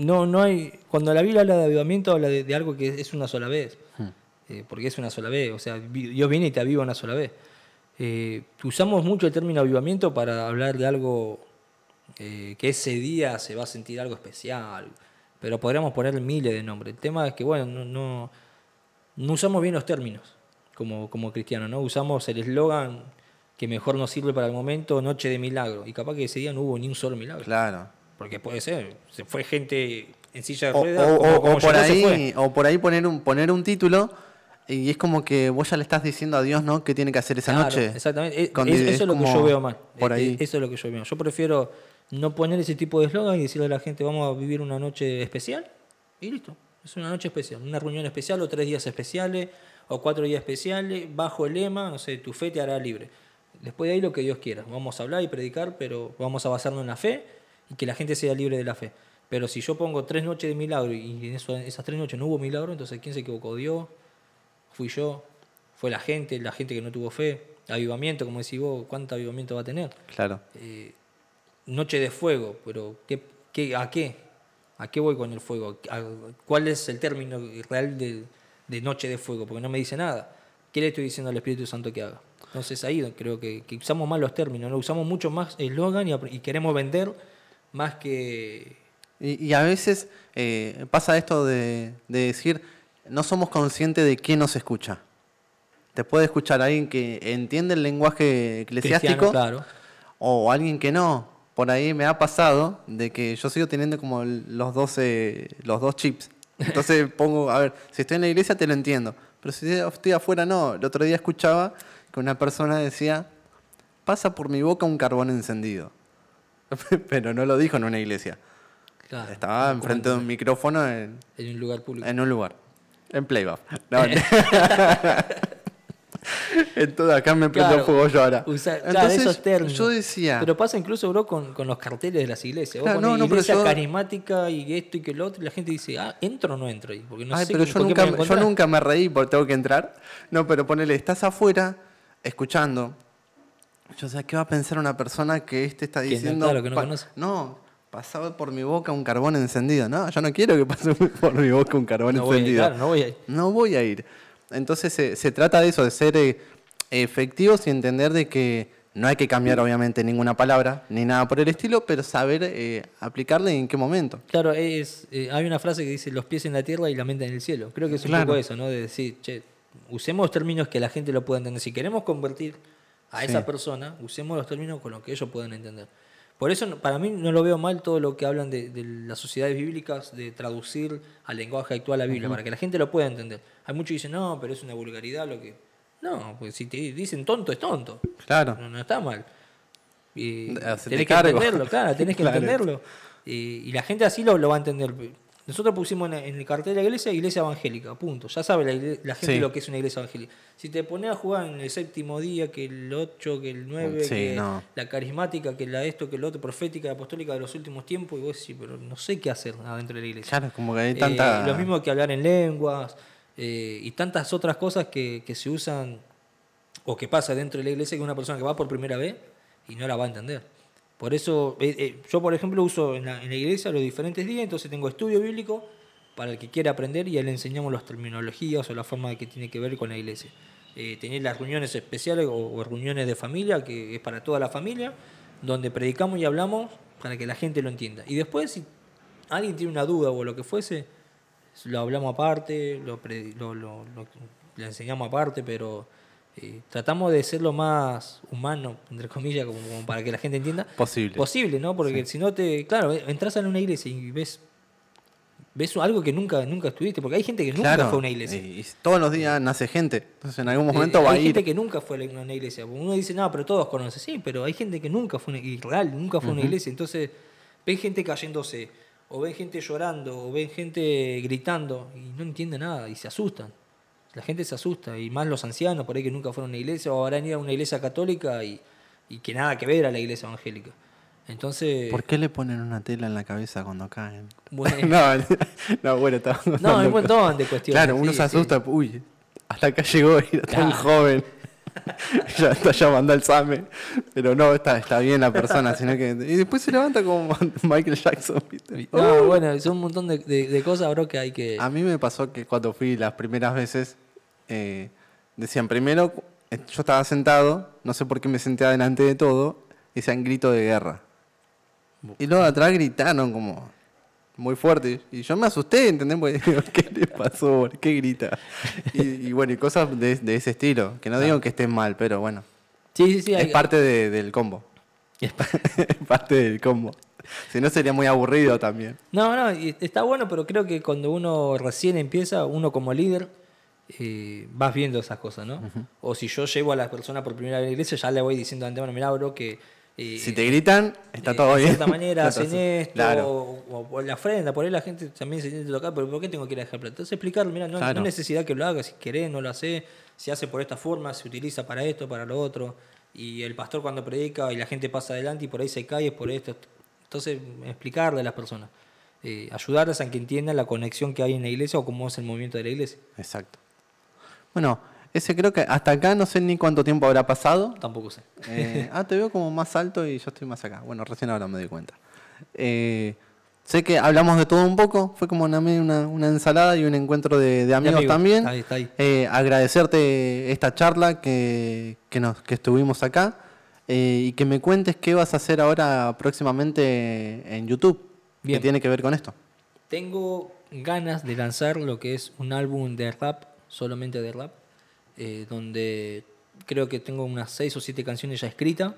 no, no hay. Cuando la Biblia habla de avivamiento, habla de, de algo que es una sola vez. Hmm. Eh, porque es una sola vez. O sea, Dios viene y te aviva una sola vez. Eh, usamos mucho el término avivamiento para hablar de algo eh, que ese día se va a sentir algo especial. Pero podríamos poner miles de nombres. El tema es que, bueno, no, no, no usamos bien los términos como, como cristianos, ¿no? Usamos el eslogan que mejor nos sirve para el momento, noche de milagro. Y capaz que ese día no hubo ni un solo milagro. Claro. Porque puede ser, se fue gente en silla de O, ruedas. o- como- o- como o por ahí, o por ahí poner un, poner un título y es como que vos ya le estás diciendo a Dios, ¿no? ¿Qué tiene que hacer esa Claro, noche? Exactamente. E- Con- es- eso es lo que yo veo mal. Por E- ahí. Eso es lo que yo veo. Yo prefiero no poner ese tipo de eslogan y decirle a la gente, vamos a vivir una noche especial y listo. Es una noche especial, una reunión especial o tres días especiales o cuatro días especiales, bajo el lema, no sé, tu fe te hará libre. Después de ahí lo que Dios quiera. Vamos a hablar y predicar, pero vamos a basarnos en la fe y que la gente sea libre de la fe. Pero si yo pongo tres noches de milagro y en eso- esas tres noches no hubo milagro, entonces ¿quién se equivocó? Dios, fui yo, fue la gente, la gente que no tuvo fe, avivamiento, como decís vos, ¿cuánto avivamiento va a tener? Claro. Eh, noche de fuego, pero ¿qué, qué, ¿a qué? ¿A qué voy con el fuego? ¿A- ¿Cuál es el término real de, de noche de fuego? Porque no me dice nada. ¿Qué le estoy diciendo al Espíritu Santo que haga? Entonces ahí creo que, que usamos mal los términos, ¿no? usamos mucho más eslogan y, y queremos vender más que... Y, y a veces eh, pasa esto de, de decir, no somos conscientes de quién nos escucha. Te puede escuchar alguien que entiende el lenguaje eclesiástico claro. o alguien que no. Por ahí me ha pasado de que yo sigo teniendo como los dos, eh, los dos chips. Entonces pongo, a ver, si estoy en la iglesia te lo entiendo, pero si estoy afuera no. El otro día escuchaba que una persona decía, pasa por mi boca un carbón encendido. pero no lo dijo en una iglesia. claro. Estaba enfrente de un micrófono en, En un lugar público. en un lugar. En playback. No, Entonces acá me prendió Claro, fuego yo ahora. Usa- claro, Entonces, esos términos. yo decía, Pero pasa incluso, bro, con, con los carteles de las iglesias. Vos Claro, ponés no, no, iglesia yo- carismática y esto y que lo otro, y la gente dice, ah, ¿entro o no entro ahí? Porque no Ay, sé pero yo qué nunca, me yo encontrar". nunca me reí porque tengo que entrar. No, pero ponele, estás afuera escuchando. Yo sé, ¿qué va a pensar una persona que este está diciendo? claro, que no pa- conoce. no, pasaba por mi boca un carbón encendido. No, yo no quiero que pase por mi boca un carbón No voy a ir, encendido. claro, no voy a ir. No voy a ir. Entonces se, se trata de eso, de ser, eh, efectivos y entender de que no hay que cambiar obviamente ninguna palabra ni nada por el estilo, pero saber eh, aplicarle en qué momento. Claro, es, eh, hay una frase que dice los pies en la tierra y la mente en el cielo. Creo que es un Claro. poco eso, ¿no? De decir, che, usemos términos que la gente lo pueda entender. Si queremos convertir a Sí. esa persona, usemos los términos con los que ellos puedan entender. Por eso, para mí, no lo veo mal todo lo que hablan de, de las sociedades bíblicas, de traducir al lenguaje actual la Biblia, para que la gente lo pueda entender. Hay muchos que dicen, no, pero es una vulgaridad lo que... No, pues si te dicen tonto, es tonto. Claro. No, no está mal. Y tenés que entenderlo, claro, tenés que Claro. entenderlo. Y, y la gente así lo, lo va a entender. Nosotros pusimos en, en el cartel de la iglesia, iglesia evangélica, punto. Ya sabe la, la gente Sí. lo que es una iglesia evangélica. Si te pones a jugar en el séptimo día, que el 8, que el 9, Sí, que no. la carismática, que la esto, que el otro, profética apostólica de los últimos tiempos, y vos decís, pero no sé qué hacer adentro de la iglesia. Claro, como que hay Eh, tanta... lo mismo que hablar en lenguas eh, y tantas otras cosas que, que se usan o que pasa dentro de la iglesia que una persona que va por primera vez y no la va a entender. Por eso, eh, eh, yo por ejemplo uso en la, iglesia los diferentes días, entonces tengo estudio bíblico para el que quiera aprender y le enseñamos las terminologías o la forma que tiene que ver con la iglesia. Eh, las reuniones especiales o, reuniones de familia, que es para toda la familia, donde predicamos y hablamos para que la gente lo entienda. Y después, si alguien tiene una duda o lo que fuese, lo hablamos aparte, lo, lo, enseñamos aparte, pero eh, tratamos de ser lo más humano, entre comillas, como, como para que la gente entienda. Posible. Posible, ¿no? Porque si no te. Claro, entras en una iglesia y ves. Ves algo que nunca, nunca estuviste, porque hay gente que nunca Claro, fue a una iglesia. Y, y todos los días nace gente. Entonces en algún Eh, momento va a hay gente ir. que nunca fue a una iglesia. Uno dice, no, pero todos conocen. Sí, pero hay gente que nunca fue a una, y real, nunca fue a una iglesia. Entonces, ven gente cayéndose, o ven gente llorando, o ven gente gritando, y no entiende nada, y se asustan. La gente se asusta, y más los ancianos, por ahí que nunca fueron a una iglesia, o habrán ido a una iglesia católica y, y que nada que ver a la iglesia evangélica. Entonces, ¿Por qué le ponen una tela en la cabeza cuando caen? Bueno. no, no, bueno, estaba no, hay un montón de cuestiones. Claro, uno sí, se sí. asusta, uy, hasta acá llegó y era tan joven. ya está llamando al SAME. Pero no, está, está bien la persona, sino que. Y después se levanta como Michael Jackson, ¿viste? No, bueno, son un montón de, de- de cosas, bro, que hay que... A mí me pasó que cuando fui las primeras veces, eh, decían primero, eh, yo estaba sentado, no sé por qué me senté adelante de todo, decían grito de guerra. Y luego atrás gritaron como muy fuerte. Y yo me asusté, ¿entendés? Porque ¿qué le pasó? ¿Por qué grita? Y, y bueno, y cosas de, de ese estilo, que no digo que estén mal, pero bueno, Sí, sí, sí. es hay- parte de- del combo. es pa- es parte del combo. Si no sería muy aburrido también. No, no, y está bueno, pero creo que cuando uno recién empieza, uno como líder, eh, vas viendo esas cosas, ¿no? O si yo llevo a la persona por primera vez a la iglesia, ya le voy diciendo de antemano, mirá, bro, que... eh, Si te gritan, está eh, todo de bien. cierta manera hacen esto, Claro. o, o por la ofrenda, por ahí la gente también se siente tocada, pero ¿por qué tengo que ir a dejar plata? Entonces explicarle, mira, no, hay necesidad que lo hagas, si querés, no lo hace, se hace por esta forma, se utiliza para esto, para lo otro, y el pastor cuando predica y la gente pasa adelante y por ahí se cae es por esto. Entonces, explicarle a las personas, eh, ayudarles a que entiendan la conexión que hay en la iglesia o cómo es el movimiento de la iglesia. Exacto. Bueno, ese creo que hasta acá no sé ni cuánto tiempo habrá pasado. Tampoco sé. Eh, ah, te veo como más alto y yo estoy más acá. Bueno, recién ahora me di cuenta. Eh, sé que hablamos de todo un poco. Fue como una, una, una ensalada y un encuentro de, de amigos, amigos, también. ahí, está ahí. Eh, agradecerte esta charla que, que, nos, que estuvimos acá y que me cuentes qué vas a hacer ahora próximamente en YouTube. Bien. Que tiene que ver con esto. Tengo ganas de lanzar lo que es un álbum de rap, solamente de rap, eh, donde creo que tengo unas seis o siete canciones ya escritas,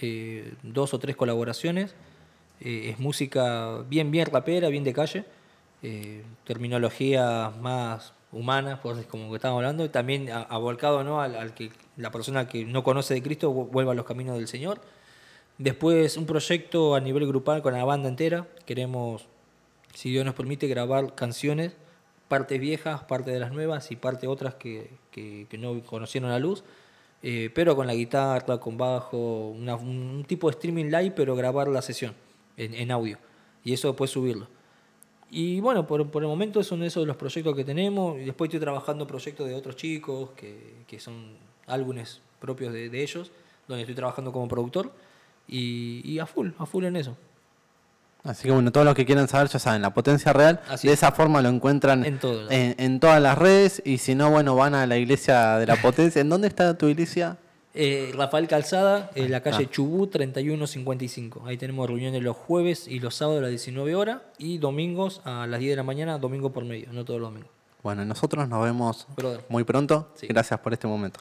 eh, dos o tres colaboraciones. Eh, es música bien, bien rapera, bien de calle, eh, terminología más humana, pues, como que estábamos hablando, y también avolcado ¿no? al, al que la persona que no conoce de Cristo vu- vuelva a los caminos del Señor. Después un proyecto a nivel grupal con la banda entera. Queremos, si Dios nos permite, grabar canciones, partes viejas, parte de las nuevas y parte otras que, no conocieron la luz. Eh, pero con la guitarra, con bajo, un tipo de streaming live, pero grabar la sesión en, audio. Y eso después subirlo. Y bueno, por, el momento son esos los proyectos que tenemos. Y después estoy trabajando proyectos de otros chicos, que, son álbumes propios de, de ellos, donde estoy trabajando como productor. Y, y a full, a full en eso. Así que bueno, todos los que quieran saber ya saben, la potencia real, Así de es. esa forma lo encuentran En todo lado. en, en todas las redes y si no, bueno, van a la iglesia de la potencia. ¿En dónde está tu iglesia? Eh, Rafael Calzada, en la calle Ah. Chubú 3155. Ahí tenemos reuniones los jueves y los sábados a las 19 horas y domingos a las 10 de la mañana, domingo por medio, no todos los domingos. Bueno, nosotros nos vemos Brother. muy pronto. Sí. Gracias por este momento.